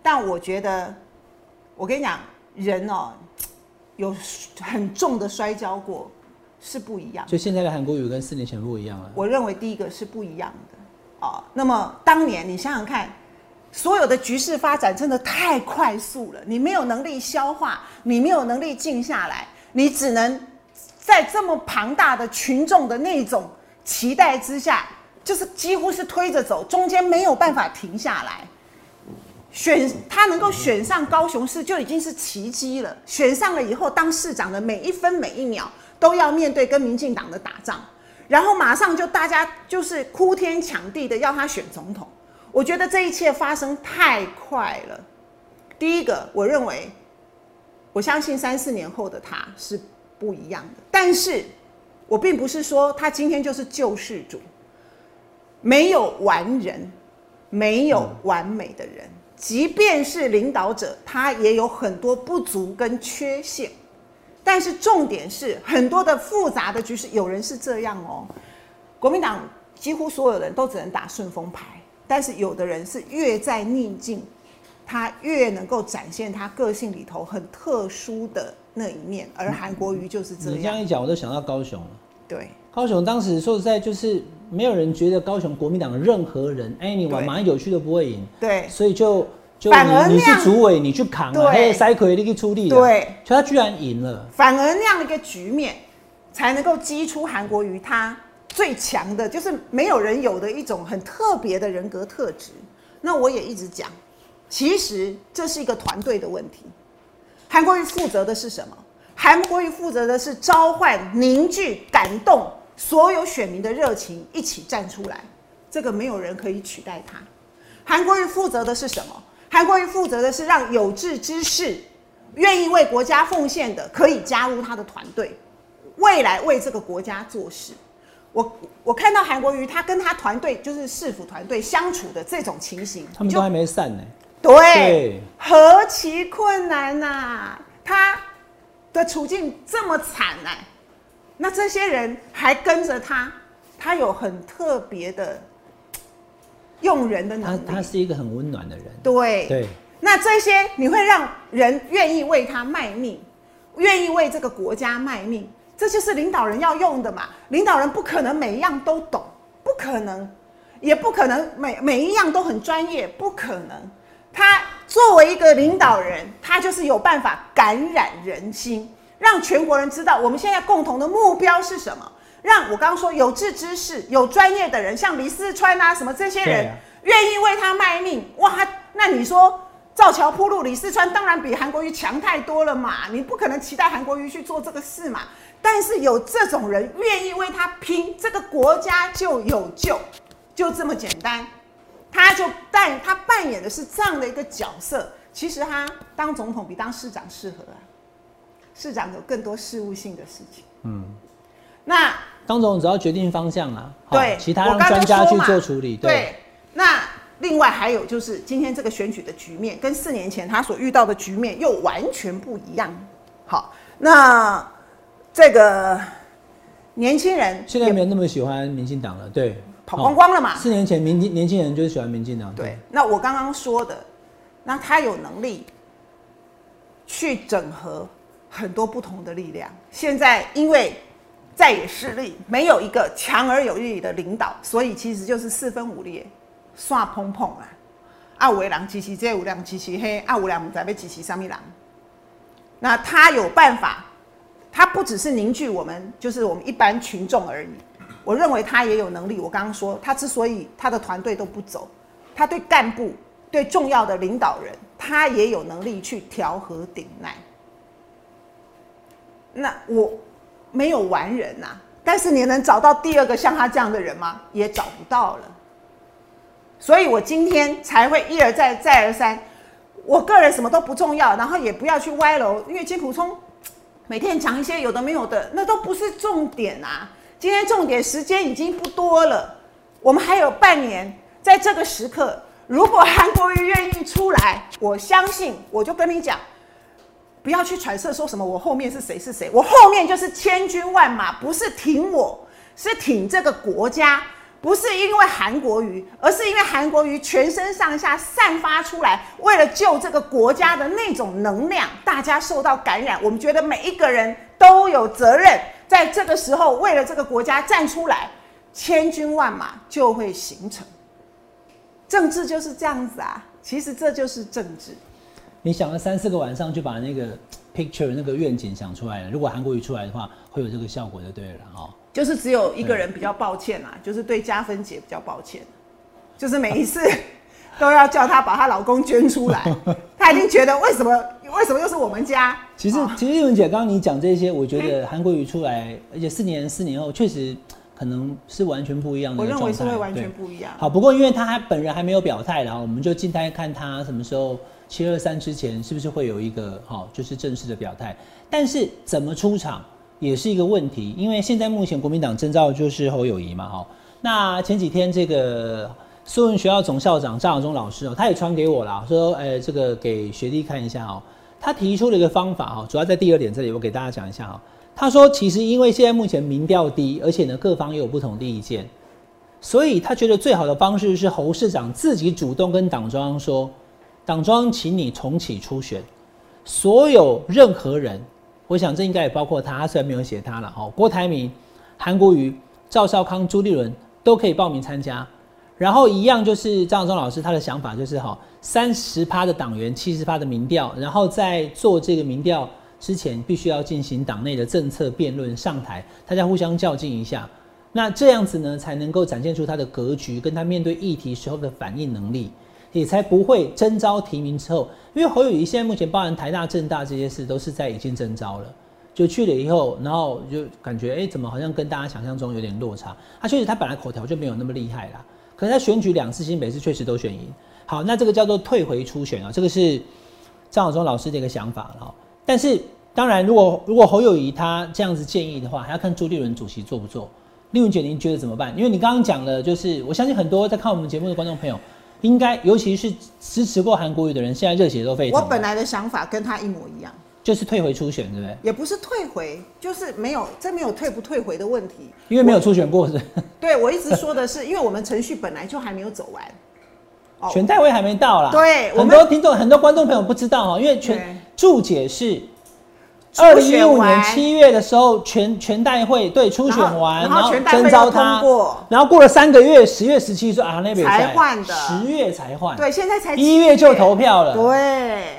但我觉得，我跟你讲，人哦，有很重的摔跤过是不一样的。就现在的韩国瑜跟四年前不一样了。我认为第一个是不一样的哦。那么当年你想想看，所有的局势发展真的太快速了，你没有能力消化，你没有能力静下来，你只能在这么庞大的群众的那种期待之下，就是几乎是推着走，中间没有办法停下来。选他能够选上高雄市就已经是奇迹了。选上了以后，当市长的每一分每一秒都要面对跟民进党的打仗，然后马上就大家就是哭天抢地的要他选总统。我觉得这一切发生太快了。第一个，我认为，我相信三四年后的他是不一样的。但是，我并不是说他今天就是救世主，没有完人，没有完美的人。即便是领导者，他也有很多不足跟缺陷。但是重点是，很多的复杂的局势，有人是这样哦。国民党几乎所有人都只能打顺风牌。但是有的人是越在逆境，他越能够展现他个性里头很特殊的那一面，而韩国瑜就是这样。你这样一讲，我都想到高雄了。对，高雄当时说实在，就是没有人觉得高雄国民党任何人，哎，你玩马英九去都不会赢。对，所以就就你你是主委，你去扛啊，还有塞奎你去出力。对，就他居然赢了。反而那样的一个局面，才能够激出韩国瑜他。最强的就是没有人有的一种很特别的人格特质。那我也一直讲，其实这是一个团队的问题。韩国瑜负责的是什么？韩国瑜负责的是召唤、凝聚、感动所有选民的热情，一起站出来。这个没有人可以取代他。韩国瑜负责的是什么？韩国瑜负责的是让有志之士、愿意为国家奉献的，可以加入他的团队，未来为这个国家做事。我我看到韩国瑜他跟他团队就是市府团队相处的这种情形，他们都还没散呢。对，何其困难呐！他的处境这么惨呐，那这些人还跟着他，他有很特别的用人的能力。他他是一个很温暖的人。对对，那这些你会让人愿意为他卖命，愿意为这个国家卖命。这就是领导人要用的嘛？领导人不可能每一样都懂，不可能，也不可能每每一样都很专业，不可能。他作为一个领导人，他就是有办法感染人心，让全国人知道我们现在共同的目标是什么。让我刚刚说有志之士、有专业的人，像李四川啊什么这些人，愿意为他卖命。哇，那你说？造桥铺路，李四川当然比韩国瑜强太多了嘛！你不可能期待韩国瑜去做这个事嘛。但是有这种人愿意为他拼，这个国家就有救，就这么简单。他就扮他扮演的是这样的一个角色。其实他当总统比当市长适合啊，市长有更多事务性的事情。嗯，那当总统只要决定方向啊，对，其他让专家去做处理。对，那。另外还有就是今天这个选举的局面，跟四年前他所遇到的局面又完全不一样。好，那这个年轻人现在没有那么喜欢民进党了，对，跑光光了嘛。四年前民年轻人就是喜欢民进党。对，那我刚刚说的，那他有能力去整合很多不同的力量。现在因为在野势力没有一个强而有力的领导，所以其实就是四分五裂。刷碰碰啊！啊，有的人支持这，有人支持黑，啊，有人不知要支持什么人。那他有办法，他不只是凝聚我们，就是我们一般群众而已。我认为他也有能力。我刚刚说，他之所以他的团队都不走，他对干部、对重要的领导人，他也有能力去调和顶难。那我没有完人呐，但是你能找到第二个像他这样的人吗？也找不到了。所以我今天才会一而再再而三，我个人什么都不重要，然后也不要去歪楼，因为金普聪每天讲一些有的没有的，那都不是重点啊。今天重点时间已经不多了，我们还有半年，在这个时刻，如果韩国瑜愿意出来，我相信我就跟你讲，不要去揣测说什么我后面是谁是谁，我后面就是千军万马，不是挺我，是挺这个国家。不是因为韩国瑜，而是因为韩国瑜全身上下散发出来，为了救这个国家的那种能量，大家受到感染。我们觉得每一个人都有责任，在这个时候为了这个国家站出来，千军万马就会形成。政治就是这样子啊，其实这就是政治。你想了三四个晚上，就把那个 picture 那个愿景想出来了。如果韩国瑜出来的话，会有这个效果就对了哦。就是只有一个人比较抱歉啊，就是对加分姐比较抱歉，就是每一次都要叫她把她老公捐出来，她已经觉得为什么为什么又是我们家？其实其实玉文姐刚刚你讲这些，我觉得韩国瑜出来，而且四年四年后确实可可能是完全不一样的我。认为是会完全不一样。好，不过因为他还本人还没有表态然后，我们就静待看他什么时候七二三之前是不是会有一个好、就是正式的表态。但是怎么出场也是一个问题，因为现在目前国民党征召就是侯友谊嘛，哈。那前几天这个苏文学校总校长张亚中老师哦，他也传给我啦，说，呃，这个给学弟看一下哦。他提出了一个方法哈，主要在第二点这里，我给大家讲一下哈。他说，其实因为现在目前民调低，而且呢各方也有不同的意见，所以他觉得最好的方式是侯市长自己主动跟党中央说，党中央请你重启初选，所有任何人，我想这应该也包括他，他虽然没有写他了哦，郭台铭、韩国瑜、赵少康、朱立伦都可以报名参加。然后一样就是张亚中老师他的想法就是哈，三十趴的党员，七十趴的民调，然后在做这个民调之前，必须要进行党内的政策辩论上台，大家互相较劲一下。那这样子呢，才能够展现出他的格局，跟他面对议题时候的反应能力，也才不会征召提名之后，因为侯友谊现在目前包含台大、政大这些事，都是在已经征召了，就去了以后，然后就感觉哎、怎么好像跟大家想象中有点落差？他确实他本来口条就没有那么厉害啦，可是他选举两次新北市确实都选赢。好，那这个叫做退回初选啊，这个是张晓忠老师的一个想法了。但是当然，如果如果侯友谊他这样子建议的话，还要看朱立伦主席做不做。丽文姐，您觉得怎么办？因为你刚刚讲了，就是我相信很多在看我们节目的观众朋友，应该尤其是支持过韩国瑜的人，现在热血都沸腾。我本来的想法跟他一模一样，就是退回初选，对不对？也不是退回，就是没有，这没有退不退回的问题。因为没有初选过是对我一直说的是，因为我们程序本来就还没有走完。哦 选代位还没到啦。很对我们多听众、很多观众朋友不知道哈，因为全注解是初二零一五年七月的时候，全全代会对初选完，然后全代会征召他通过，然后过了三个月，十月十七说啊那边才换的。十月才换，对，现在才一月就投票了，对。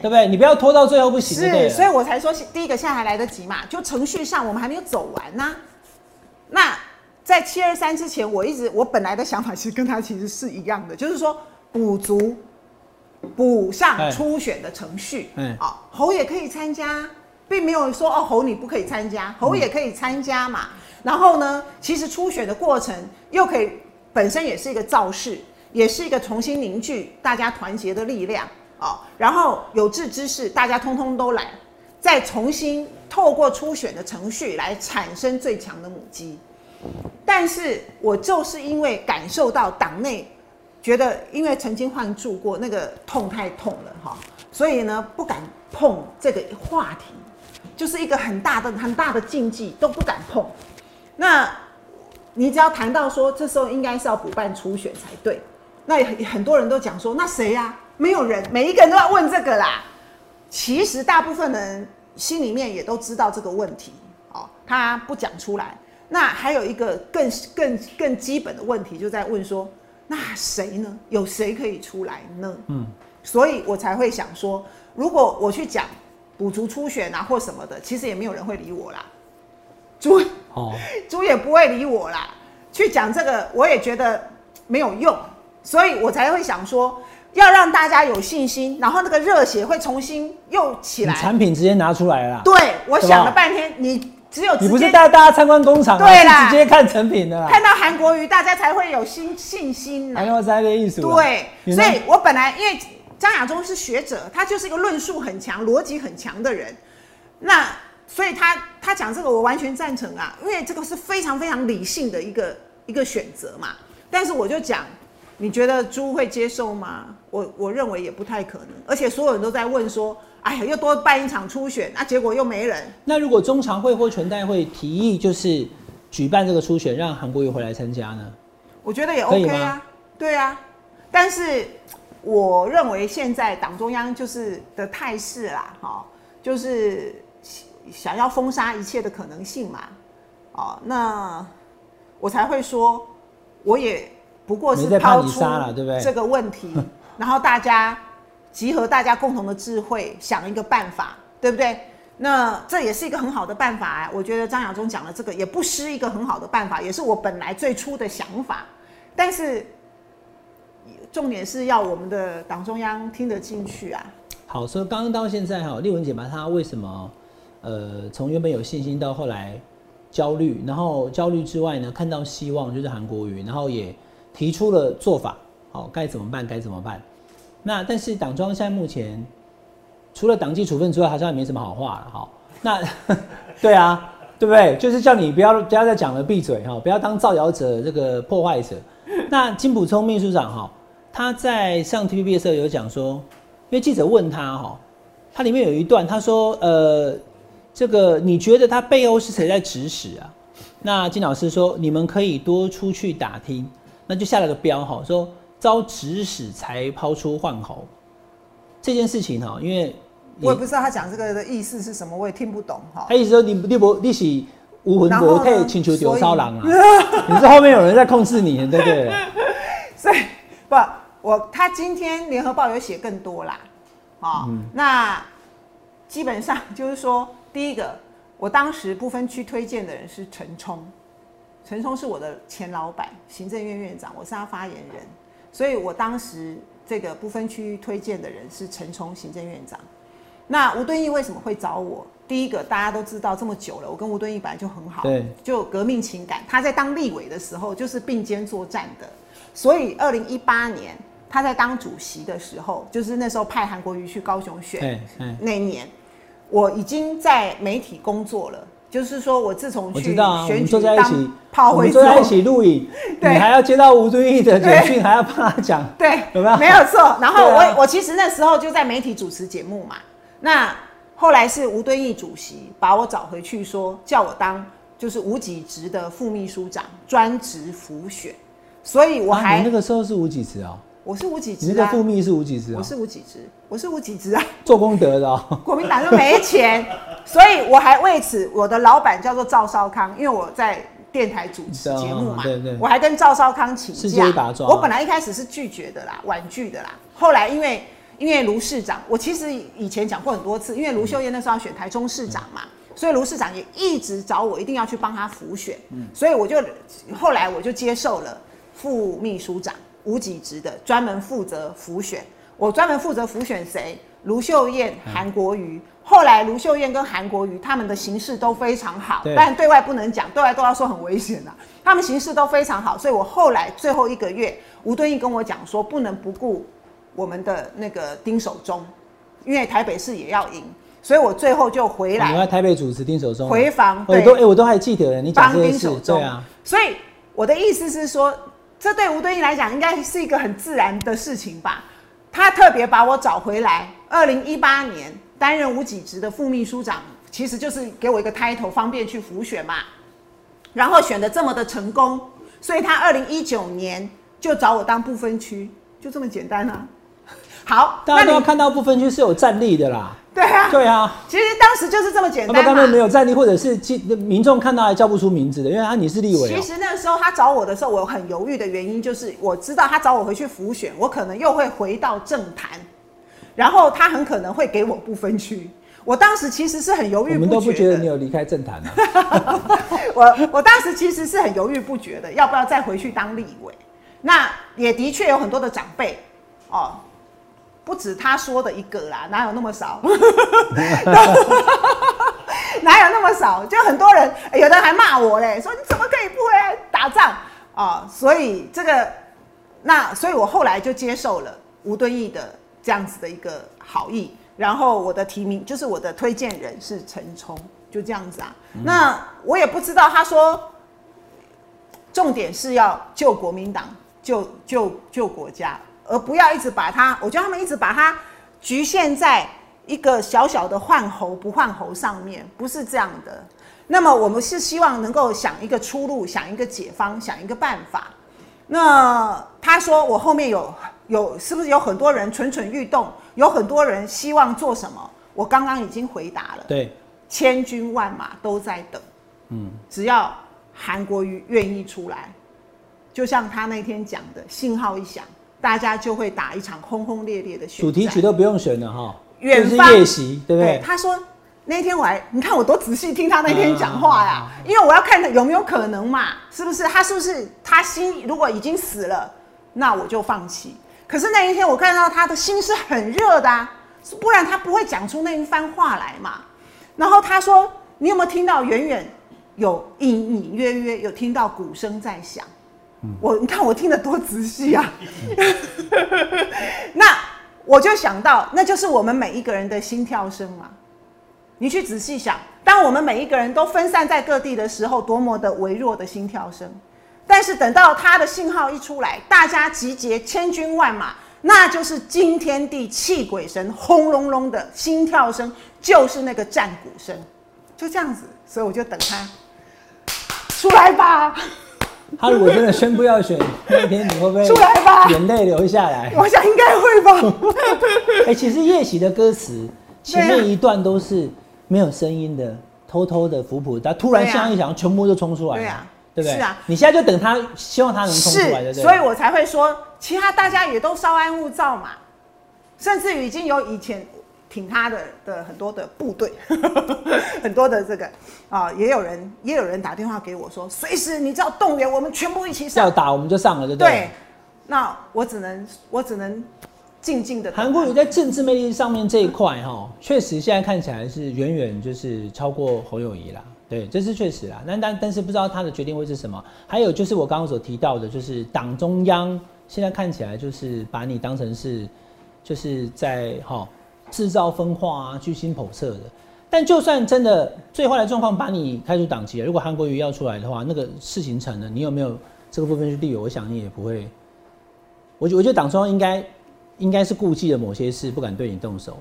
对不对？你不要拖到最后不行是，所以。我才说第一个现在还来得及嘛，就程序上我们还没有走完呐、那在七二三之前，我一直我本来的想法其实跟他其实是一样的，就是说补足补上哎。初选的程序，嗯好、侯也可以参加，并没有说哦侯你不可以参加，侯也可以参加嘛。然后呢，其实初选的过程又可以本身也是一个造势，也是一个重新凝聚大家团结的力量哦。然后有志之士，大家通通都来，再重新透过初选的程序来产生最强的母鸡。但是我就是因为感受到党内觉得，因为曾经换住过，那个痛太痛了哈，所以呢不敢碰这个话题，就是一个很大的很大的禁忌，都不敢碰。那你只要谈到说，这时候应该是要补办初选才对，那很多人都讲说，那谁呀、没有人，每一个人都要问这个啦。其实大部分人心里面也都知道这个问题，哦，他不讲出来。那还有一个更更更基本的问题，就在问说，那谁呢？有谁可以出来呢？嗯，所以我才会想说，如果我去讲补足初选啊或什么的，其实也没有人会理我啦。猪哦，猪也不会理我啦。去讲这个，我也觉得没有用，所以我才会想说，要让大家有信心，然后那个热血会重新又起你来。产品直接拿出来了啦，对，我想了半天，你只有你不是直接带大家参观工厂啊，对啦直接看成品的啦。看到韩国瑜，大家才会有新信心啦还有在的艺术啦。对，所以我本来因为张亚中是学者，他就是一个论述很强、逻辑很强的人，那所以他他讲这个我完全赞成啊，因为这个是非常非常理性的一个一个选择嘛。但是我就讲，你觉得猪会接受吗？我我认为也不太可能，而且所有人都在问说，哎呀，又多办一场初选，那、结果又没人。那如果中常会或全代会提议就是举办这个初选，让韩国瑜回来参加呢？我觉得也 OK 啊，对啊，但是我认为现在党中央就是的态势啦，哈、就是想要封杀一切的可能性嘛，哦，那我才会说，我也不过是抛出了这个问题，然后大家集合大家共同的智慧，想一个办法，对不对？那这也是一个很好的办法啊！我觉得张亚中讲的这个也不失一个很好的办法，也是我本来最初的想法。但是重点是要我们的党中央听得进去啊。好，所以刚刚到现在哈，丽文姐把她为什么呃从原本有信心到后来焦虑，然后焦虑之外呢，看到希望就是韩国瑜，然后也提出了做法，好该怎么办该怎么办。那但是党中央现在目前除了党纪处分之外，好像也没什么好话了哈。那 对啊，对不对？就是叫你不要不要再讲了，闭嘴哈，不要当造谣者这个破坏者。那金普聪秘书长哈，他在上 T V B 的时候有讲说，因为记者问他哈，他里面有一段他说呃。这个你觉得他背后是谁在指使啊？那金老师说，你们可以多出去打听，那就下了个标哈，说遭指使才抛出换猴这件事情哈，因为我也不知道他讲这个的意思是什么，我也听不懂哈。他意思说你你不你是无魂不退，请求丢骚狼啊？你是后面有人在控制你，对不对？所以不，我他今天联合报有写更多啦，啊，那基本上就是说。第一个，我当时不分区推荐的人是陈冲，陈冲是我的前老板，行政院院长，我是他发言人，所以我当时这个不分区推荐的人是陈冲行政院长。那吴敦义为什么会找我？第一个，大家都知道这么久了，我跟吴敦义本来就很好，对，就革命情感。他在当立委的时候就是并肩作战的，所以二零一八年他在当主席的时候，就是那时候派韩国瑜去高雄选，那年。我已经在媒体工作了，就是说我自从去选举当炮灰，坐在一起录影，你还要接到吴敦义的简讯，还要帮他讲，对，有没有？没有错。然后我我其实那时候就在媒体主持节目嘛。那后来是吴敦义主席把我找回去，说叫我当就是无几职的副秘书长，专职辅选。所以我还那个时候是无几职啊。我是无几职，你那个副秘是无几职啊？我是无几职，我是无几职啊！做功德的，国民党又没钱，所以我还为此，我的老板叫做赵少康，因为我在电台主持节目嘛，我还跟赵少康请假。我本来一开始是拒绝的啦，婉拒的啦。后来因为因为卢市长，我其实以前讲过很多次，因为卢秀燕那时候要选台中市长嘛，所以卢市长也一直找我一定要去帮他辅选，所以我就后来我就接受了副秘书长。无几职的，专门负责辅选。我专门负责辅选谁？卢秀燕、韩国瑜。后来卢秀燕跟韩国瑜他们的形势都非常好，但对外不能讲，对外都要说很危险的。他们形势都非常好，所以我后来最后一个月，吴敦义跟我讲说，不能不顾我们的那个丁守中，因为台北市也要赢，所以我最后就回来。你在台北主持丁守中回防，我都哎，我都还记得你讲这事，对啊。所以我的意思是说。这对吴敦义来讲，应该是一个很自然的事情吧？他特别把我找回来，二零一八年担任无几职的副秘书长，其实就是给我一个 title，方便去辅选嘛。然后选的这么的成功，所以他二零一九年就找我当不分区，就这么简单啊。好，大家都要看到不分区是有战力的啦。对啊，对啊，其实当时就是这么简单嘛。他们没有战力，或者是民众看到还叫不出名字的，因为啊你是立委。其实那时候他找我的时候，我很犹豫的原因就是，我知道他找我回去复选，我可能又会回到政坛，然后他很可能会给我不分区。我当时其实是很犹豫，我们都不觉得你有离开政坛啊。我我当时其实是很犹豫不决的，要不要再回去当立委？那也的确有很多的长辈哦。不止他说的一个啦，哪有那么少？哪有那么少？就很多人，有的还骂我嘞，说你怎么可以不回来打仗啊？所以这个，那所以我后来就接受了吴敦义的这样子的一个好意，然后我的提名就是我的推荐人是陈冲，就这样子啊。那我也不知道，他说重点是要救国民党，救救救国家。而不要一直把它，我觉得他们一直把它局限在一个小小的换猴不换猴上面，不是这样的。那么我们是希望能够想一个出路，想一个解方，想一个办法。那他说我后面有有是不是有很多人蠢蠢欲动，有很多人希望做什么？我刚刚已经回答了，对，千军万马都在等，嗯，只要韩国瑜愿意出来，就像他那天讲的，信号一响。大家就会打一场轰轰烈烈的选主题曲都不用选了哈，远方夜袭，对不对？他说那天我还，你看我多仔细听他那天讲话呀，因为我要看他有没有可能嘛，是不是？他是不是他心如果已经死了，那我就放弃。可是那一天我看到他的心是很热的，不然他不会讲出那一番话来嘛。然后他说，你有没有听到远远有隐隐约约有听到鼓声在响。我你看我听得多仔细啊！那我就想到，那就是我们每一个人的心跳声嘛。你去仔细想，当我们每一个人都分散在各地的时候，多么的微弱的心跳声。但是等到他的信号一出来，大家集结千军万马，那就是惊天地泣鬼神，轰隆隆的心跳声，就是那个战鼓声，就这样子。所以我就等他出来吧。他如果真的宣布要选那天，你会不会出来吧？眼泪流下来？我想应该会吧。哎，其实夜袭的歌词前面一段都是没有声音的，偷偷的抚抚，他突然像一响，全部就冲出来。对啊，对不对？是啊。你现在就等他，希望他能冲出来的，所以我才会说，其他大家也都稍安勿躁嘛。甚至于已经有以前。挺他的的很多的部队，很多的这个啊，也有人也有人打电话给我说，随时你只要动员，我们全部一起上。要打我们就上了，对不对？对。那我只能我只能静静的。韩国瑜在政治魅力上面这一块哈，确实现在看起来是远远就是超过侯友谊啦。对，这是确实啦。那但但是不知道他的决定会是什么。还有就是我刚刚所提到的，就是党中央现在看起来就是把你当成是就是在哈。制造分化啊，居心叵测的。但就算真的最坏的状况把你开除党籍了，如果韩国瑜要出来的话，那个事情成了，你有没有这个部分去利用？我想你也不会。我觉我觉得党中央应该应该是顾忌了某些事，不敢对你动手。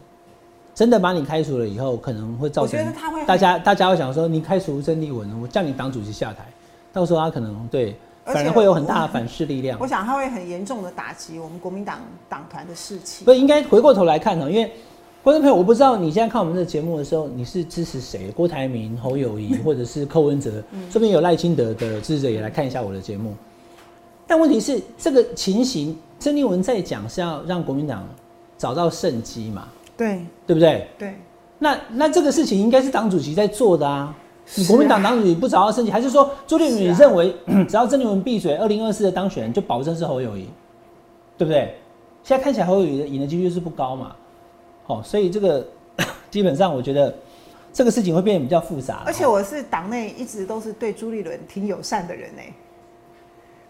真的把你开除了以后，可能会造成大家大家会想说，你开除郑立文，我叫你党主席下台，到时候他可能对反而会有很大的反噬力量。我想他会很严重的打击我们国民党党团的士气。不应该回过头来看呢，因为。观众朋友，我不知道你现在看我们这个节目的时候，你是支持谁？郭台铭、侯友谊，或者是寇文哲？这边有赖清德的支持者也来看一下我的节目。但问题是，这个情形，曾丽文在讲是要让国民党找到胜机嘛？对，对不对？对。那那这个事情应该是党主席在做的啊。你国民党党主席不找到胜机，还是说朱立伦你认为 只要郑丽文闭嘴，二零二四的当选就保证是侯友谊，对不对？现在看起来侯友谊的赢的几率是不高嘛？哦，所以这个 基本上，我觉得这个事情会变得比较复杂。而且我是党内一直都是对朱立伦挺友善的人呢。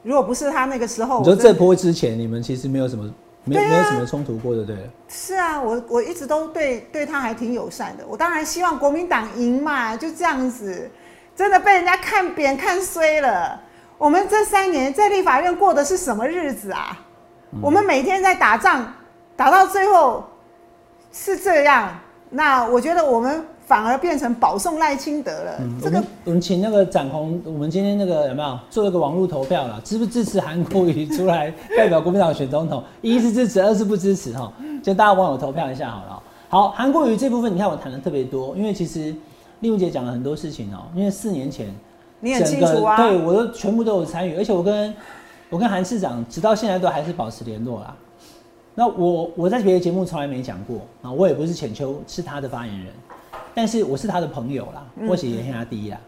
如果不是他那个时候，你说这波之前你们其实没有什么没没有什么冲突过的，对是啊，我我一直都对对他还挺友善的。我当然希望国民党赢嘛，就这样子。真的被人家看扁看衰了。我们这三年在立法院过的是什么日子啊？我们每天在打仗，打到最后。是这样，那我觉得我们反而变成保送赖清德了。这个我们请那个展宏，我们今天那个有没有做了个网络投票了？支不支持韩国瑜出来代表国民党选总统？一是支持，二是不支持哈。就大家网友投票一下好了。好，韩国瑜这部分你看我谈的特别多，因为其实丽茹姐讲了很多事情哦。因为四年前你很清楚啊，对我都全部都有参与，而且我跟我跟韩市长直到现在都还是保持联络啦。那我我在别的节目从来没讲过啊，我也不是浅秋，是他的发言人，但是我是他的朋友啦，或许也他第一啦。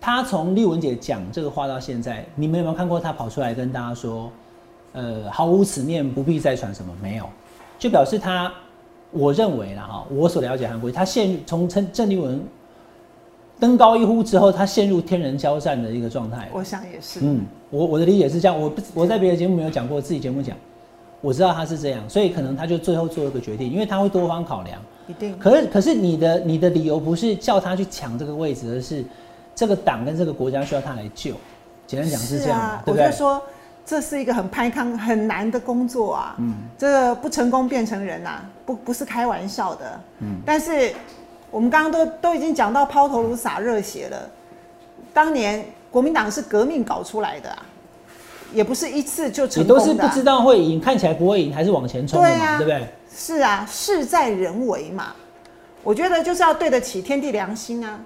他从丽文姐讲这个话到现在，你们有没有看过他跑出来跟大家说，呃，毫无此念，不必再传什么？没有，就表示他，我认为啦哈，我所了解韩国，他陷入从郑郑丽文登高一呼之后，他陷入天人交战的一个状态。我想也是。嗯，我我的理解是这样，我不我在别的节目没有讲过，自己节目讲。我知道他是这样，所以可能他就最后做一个决定，因为他会多方考量。一定。可是，可是你的你的理由不是叫他去抢这个位置，而是这个党跟这个国家需要他来救。简单讲是这样，对不对？我就说这是一个很拍康很难的工作啊。嗯。这不成功变成人呐，不不是开玩笑的。嗯。但是我们刚刚都都已经讲到抛头颅洒热血了，当年国民党是革命搞出来的啊。也不是一次就成功的，你都是不知道会赢，看起来不会赢，还是往前冲的嘛，对不对？是啊，事在人为嘛。我觉得就是要对得起天地良心啊，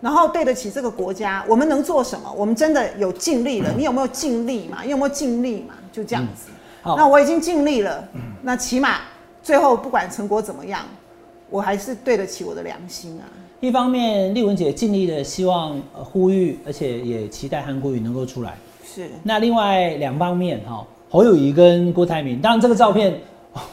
然后对得起这个国家。我们能做什么？我们真的有尽力了。你有没有尽力嘛？你有没有尽力嘛？就这样子。那我已经尽力了，那起码最后不管成果怎么样，我还是对得起我的良心啊。一方面，丽文姐尽力的希望呼吁，而且也期待韩国瑜能够出来。是，那另外两方面哈，侯友谊跟郭台铭，当然这个照片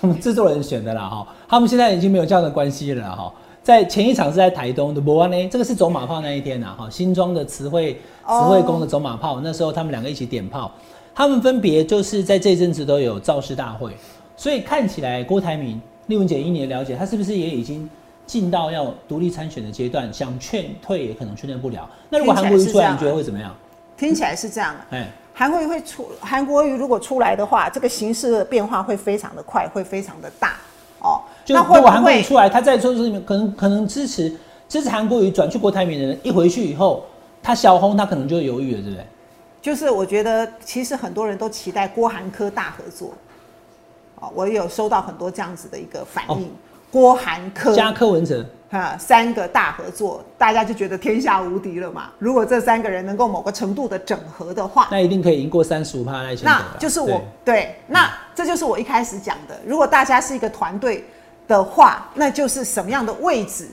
我 们制作人选的啦哈，他们现在已经没有这样的关系了哈，在前一场是在台东的博安呢，这个是走马炮那一天呐，哈，新庄的慈惠慈惠宫的走马炮，那时候他们两个一起点炮，他们分别就是在这阵子都有造势大会，所以看起来郭台铭、丽文姐一年了解，他是不是也已经进到要独立参选的阶段，想劝退也可能劝退不了。那如果韩国瑜出来，你觉得会怎么样？听起来是这样。哎，韩国瑜会出，韩国瑜如果出来的话，这个形势的变化会非常的快，会非常的大。哦，就如果韩国瑜出来，他在说里面可能可能支持支持韩国瑜转去国台民的人，一回去以后，他小红他可能就犹豫了，对不对？就是我觉得其实很多人都期待郭韩科大合作，哦，我也有收到很多这样子的一个反应，郭韩科加柯文哲哈三个大合作，大家就觉得天下无敌了嘛。如果这三个人能够某个程度的整合的话，那一定可以赢过三十五趴那些。那就是我对那。这就是我一开始讲的，如果大家是一个团队的话，那就是什么样的位置，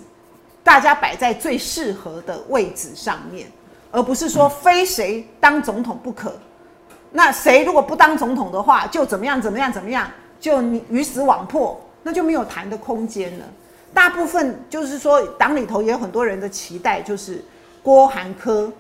大家摆在最适合的位置上面，而不是说非谁当总统不可。那谁如果不当总统的话，就怎么样怎么样怎么样，就鱼死网破，那就没有谈的空间了。大部分就是说，党里头也有很多人的期待，就是郭韩科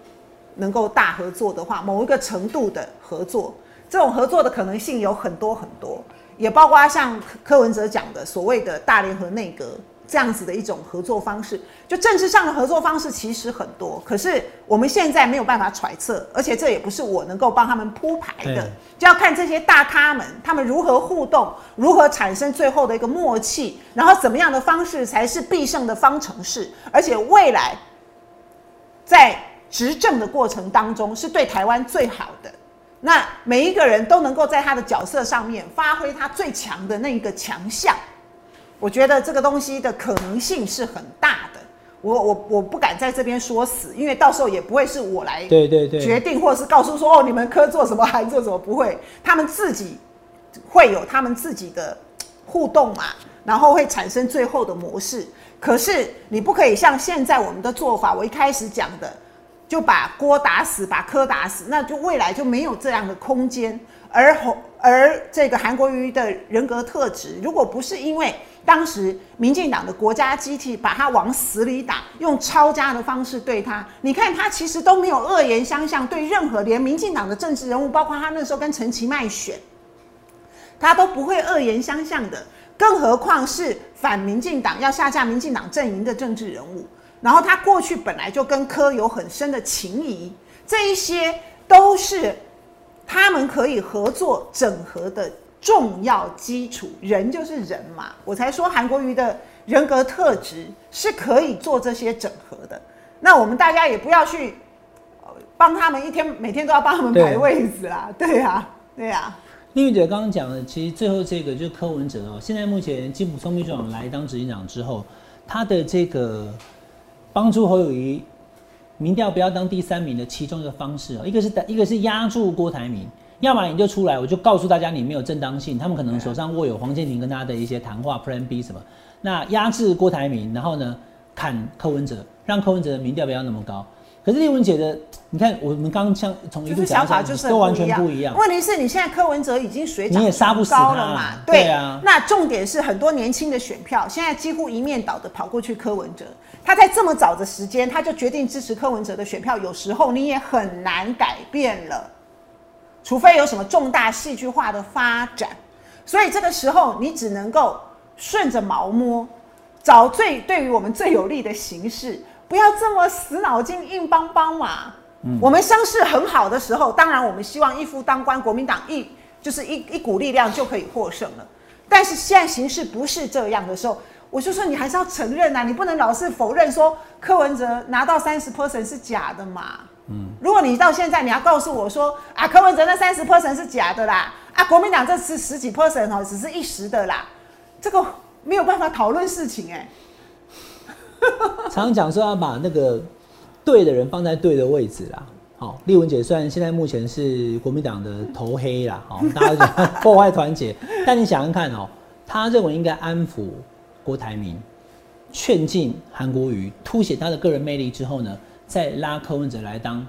能够大合作的话，某一个程度的合作。这种合作的可能性有很多很多，也包括像柯文哲讲的所谓的大联合内阁这样子的一种合作方式。就政治上的合作方式其实很多，可是我们现在没有办法揣测，而且这也不是我能够帮他们铺排的，就要看这些大咖们他们如何互动，如何产生最后的一个默契，然后怎么样的方式才是必胜的方程式，而且未来在执政的过程当中是对台湾最好的。那每一个人都能够在他的角色上面发挥他最强的那一个强项，我觉得这个东西的可能性是很大的。我我我不敢在这边说死，因为到时候也不会是我来对对对决定，或者是告诉说哦，你们科做什么，还做什么，不会，他们自己会有他们自己的互动嘛，然后会产生最后的模式。可是你不可以像现在我们的做法，我一开始讲的。就把郭打死，把科打死，那就未来就没有这样的空间。而而这个韩国瑜的人格特质，如果不是因为当时民进党的国家机器把他往死里打，用抄家的方式对他，你看他其实都没有恶言相向，对任何连民进党的政治人物，包括他那时候跟陈其迈选，他都不会恶言相向的，更何况是反民进党要下架民进党阵营的政治人物。然后他过去本来就跟柯有很深的情谊，这一些都是他们可以合作整合的重要基础。人就是人嘛，我才说韩国瑜的人格特质是可以做这些整合的。那我们大家也不要去帮他们一天每天都要帮他们排位置啦，对呀，对呀。丽玉姐刚刚讲的，其实最后这个就是柯文哲哦。现在目前金普聪秘书长来当执行长之后，他的这个。帮助侯友谊民调不要当第三名的其中一个方式哦，一个是一个是压住郭台铭，要么你就出来，我就告诉大家你没有正当性。他们可能手上握有黄建庭跟他的一些谈话 Plan B 什么，那压制郭台铭，然后呢砍柯文哲，让柯文哲的民调不要那么高。可是丽文姐的，你看我们刚像从一个想法就是都完全不一样。问题是你现在柯文哲已经水涨不高了嘛？对啊。那重点是很多年轻的选票现在几乎一面倒的跑过去柯文哲。他在这么早的时间，他就决定支持柯文哲的选票，有时候你也很难改变了，除非有什么重大戏剧化的发展。所以这个时候，你只能够顺着毛摸，找最对于我们最有利的形式，不要这么死脑筋硬邦邦嘛。我们声势很好的时候，当然我们希望一夫当关，国民党一就是一一股力量就可以获胜了。但是现在形势不是这样的时候。我就说你还是要承认呐，你不能老是否认说柯文哲拿到三十 percent 是假的嘛。如果你到现在你要告诉我说啊柯文哲那三十 percent 是假的啦，啊国民党这是十几 percent 哦，只是一时的啦，这个没有办法讨论事情哎。常常讲说要把那个对的人放在对的位置啦。好，丽文姐虽然现在目前是国民党的头黑啦，好，大家 破坏团结，但你想想看哦，他认为应该安抚。郭台铭劝进韩国瑜，凸显他的个人魅力之后呢，再拉柯文哲来当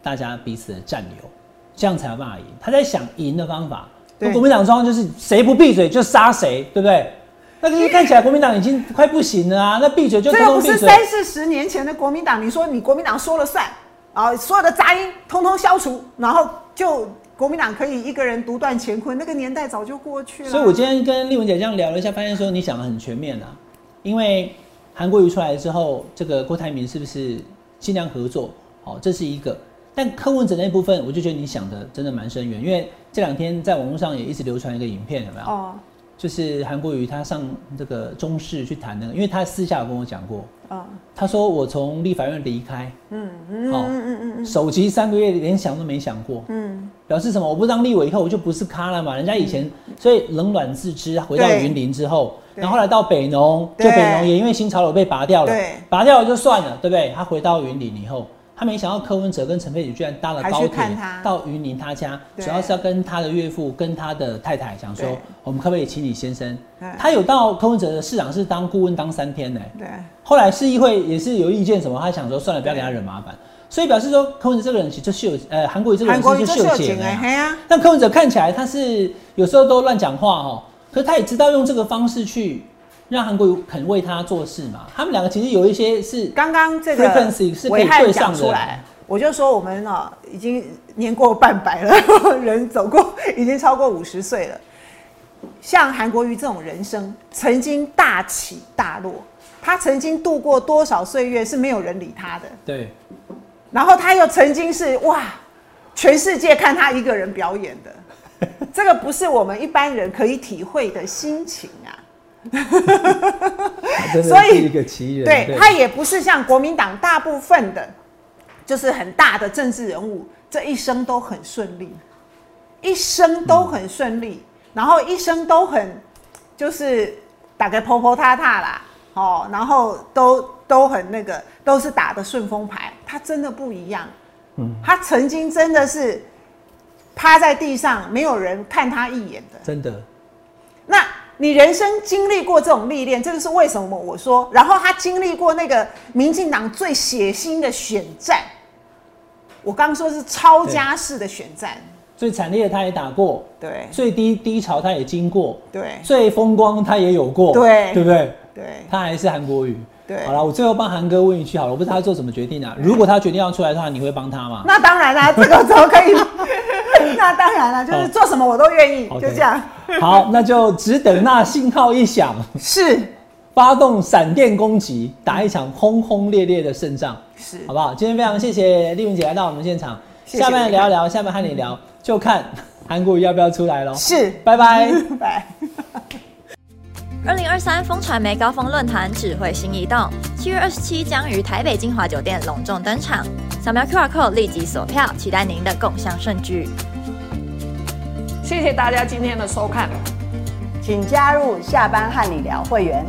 大家彼此的战友，这样才有办法赢。他在想赢的方法，国民党状况就是谁不闭嘴就杀谁，对不对？那个看起来国民党已经快不行了啊！那闭嘴就这通通闭嘴。又不是三四十年前的国民党，你说你国民党说了算啊，所有的杂音通通消除，然后就国民党可以一个人独断乾坤，那个年代早就过去了。所以我今天跟丽文姐这样聊了一下，发现说你想的很全面啊。因为韩国瑜出来之后，这个郭台铭是不是尽量合作？好，这是一个。但柯文哲那部分，我就觉得你想的真的蛮深远，因为这两天在网络上也一直流传一个影片，有没有？就是韩国瑜他上这个中视去谈那个，因为他私下有跟我讲过，啊，他说我从立法院离开，嗯嗯好嗯嗯嗯首席三个月连想都没想过，嗯，表示什么？我不当立委以后我就不是咖了嘛？人家以前所以冷暖自知，回到对云林之后，然后后来到北农，就北农也因为新潮流被拔掉了，对拔掉了就算了，对不对？他回到云林以后，他没想到柯文哲跟陈佩宇居然搭了高铁到云林他家，主要是要跟他的岳父跟他的太太讲说，我们可不可以请你先生？他有到柯文哲的市长室当顾问当三天呢、对，后来市议会也是有意见什么，他想说算了，不要给他惹麻烦，所以表示说柯文哲这个人其实就秀，呃，韩国瑜这个人韩国瑜是就就秀景秀姐哎，但柯文哲看起来他是有时候都乱讲话哦，可是他也知道用这个方式去让韩国瑜肯为他做事嘛。他们两个其实有一些是刚刚这个 Frequency 是可以对上出来，我就说我们啊、已经年过半百了，人走过已经超过五十岁了。像韩国瑜这种人生，曾经大起大落，他曾经度过多少岁月是没有人理他的，对然后他又曾经是哇，全世界看他一个人表演的，这个不是我们一般人可以体会的心情啊。所以一个奇人。对他也不是像国民党大部分的，就是很大的政治人物，这一生都很顺利，一生都很顺利，然后一生都很就是打个婆婆踏踏啦，哦，然后都都很那个，都是打的顺风牌。他真的不一样，嗯他曾经真的是趴在地上，没有人看他一眼的。真的那你人生经历过这种历练，这就是为什么我说，然后他经历过那个民进党最血腥的选战，我刚说是抄家式的选战，最惨烈的他也打过，对最低低潮他也经过，对最风光他也有过，对对不对？对他还是韩国瑜。对好了，我最后帮韩哥问一句好了，我不知道他做什么决定啊。如果他决定要出来的话，你会帮他吗？那当然啦、这个怎么可以？那当然了、就是做什么我都愿意就这样。好，那就只等那信号一响，是发动闪电攻击，打一场轰轰烈烈的胜仗，是好不好？今天非常谢谢丽文姐来到我们现场，下面聊一聊，下面和你聊，就看 韩国瑜要不要出来喽。是，拜拜。拜。二零二三风传媒高峰论坛智慧新移动，七月二十七将于台北金华酒店隆重登场。扫描 QR code 立即锁票，期待您的共享盛举。谢谢大家今天的收看。请加入下班和你聊会员，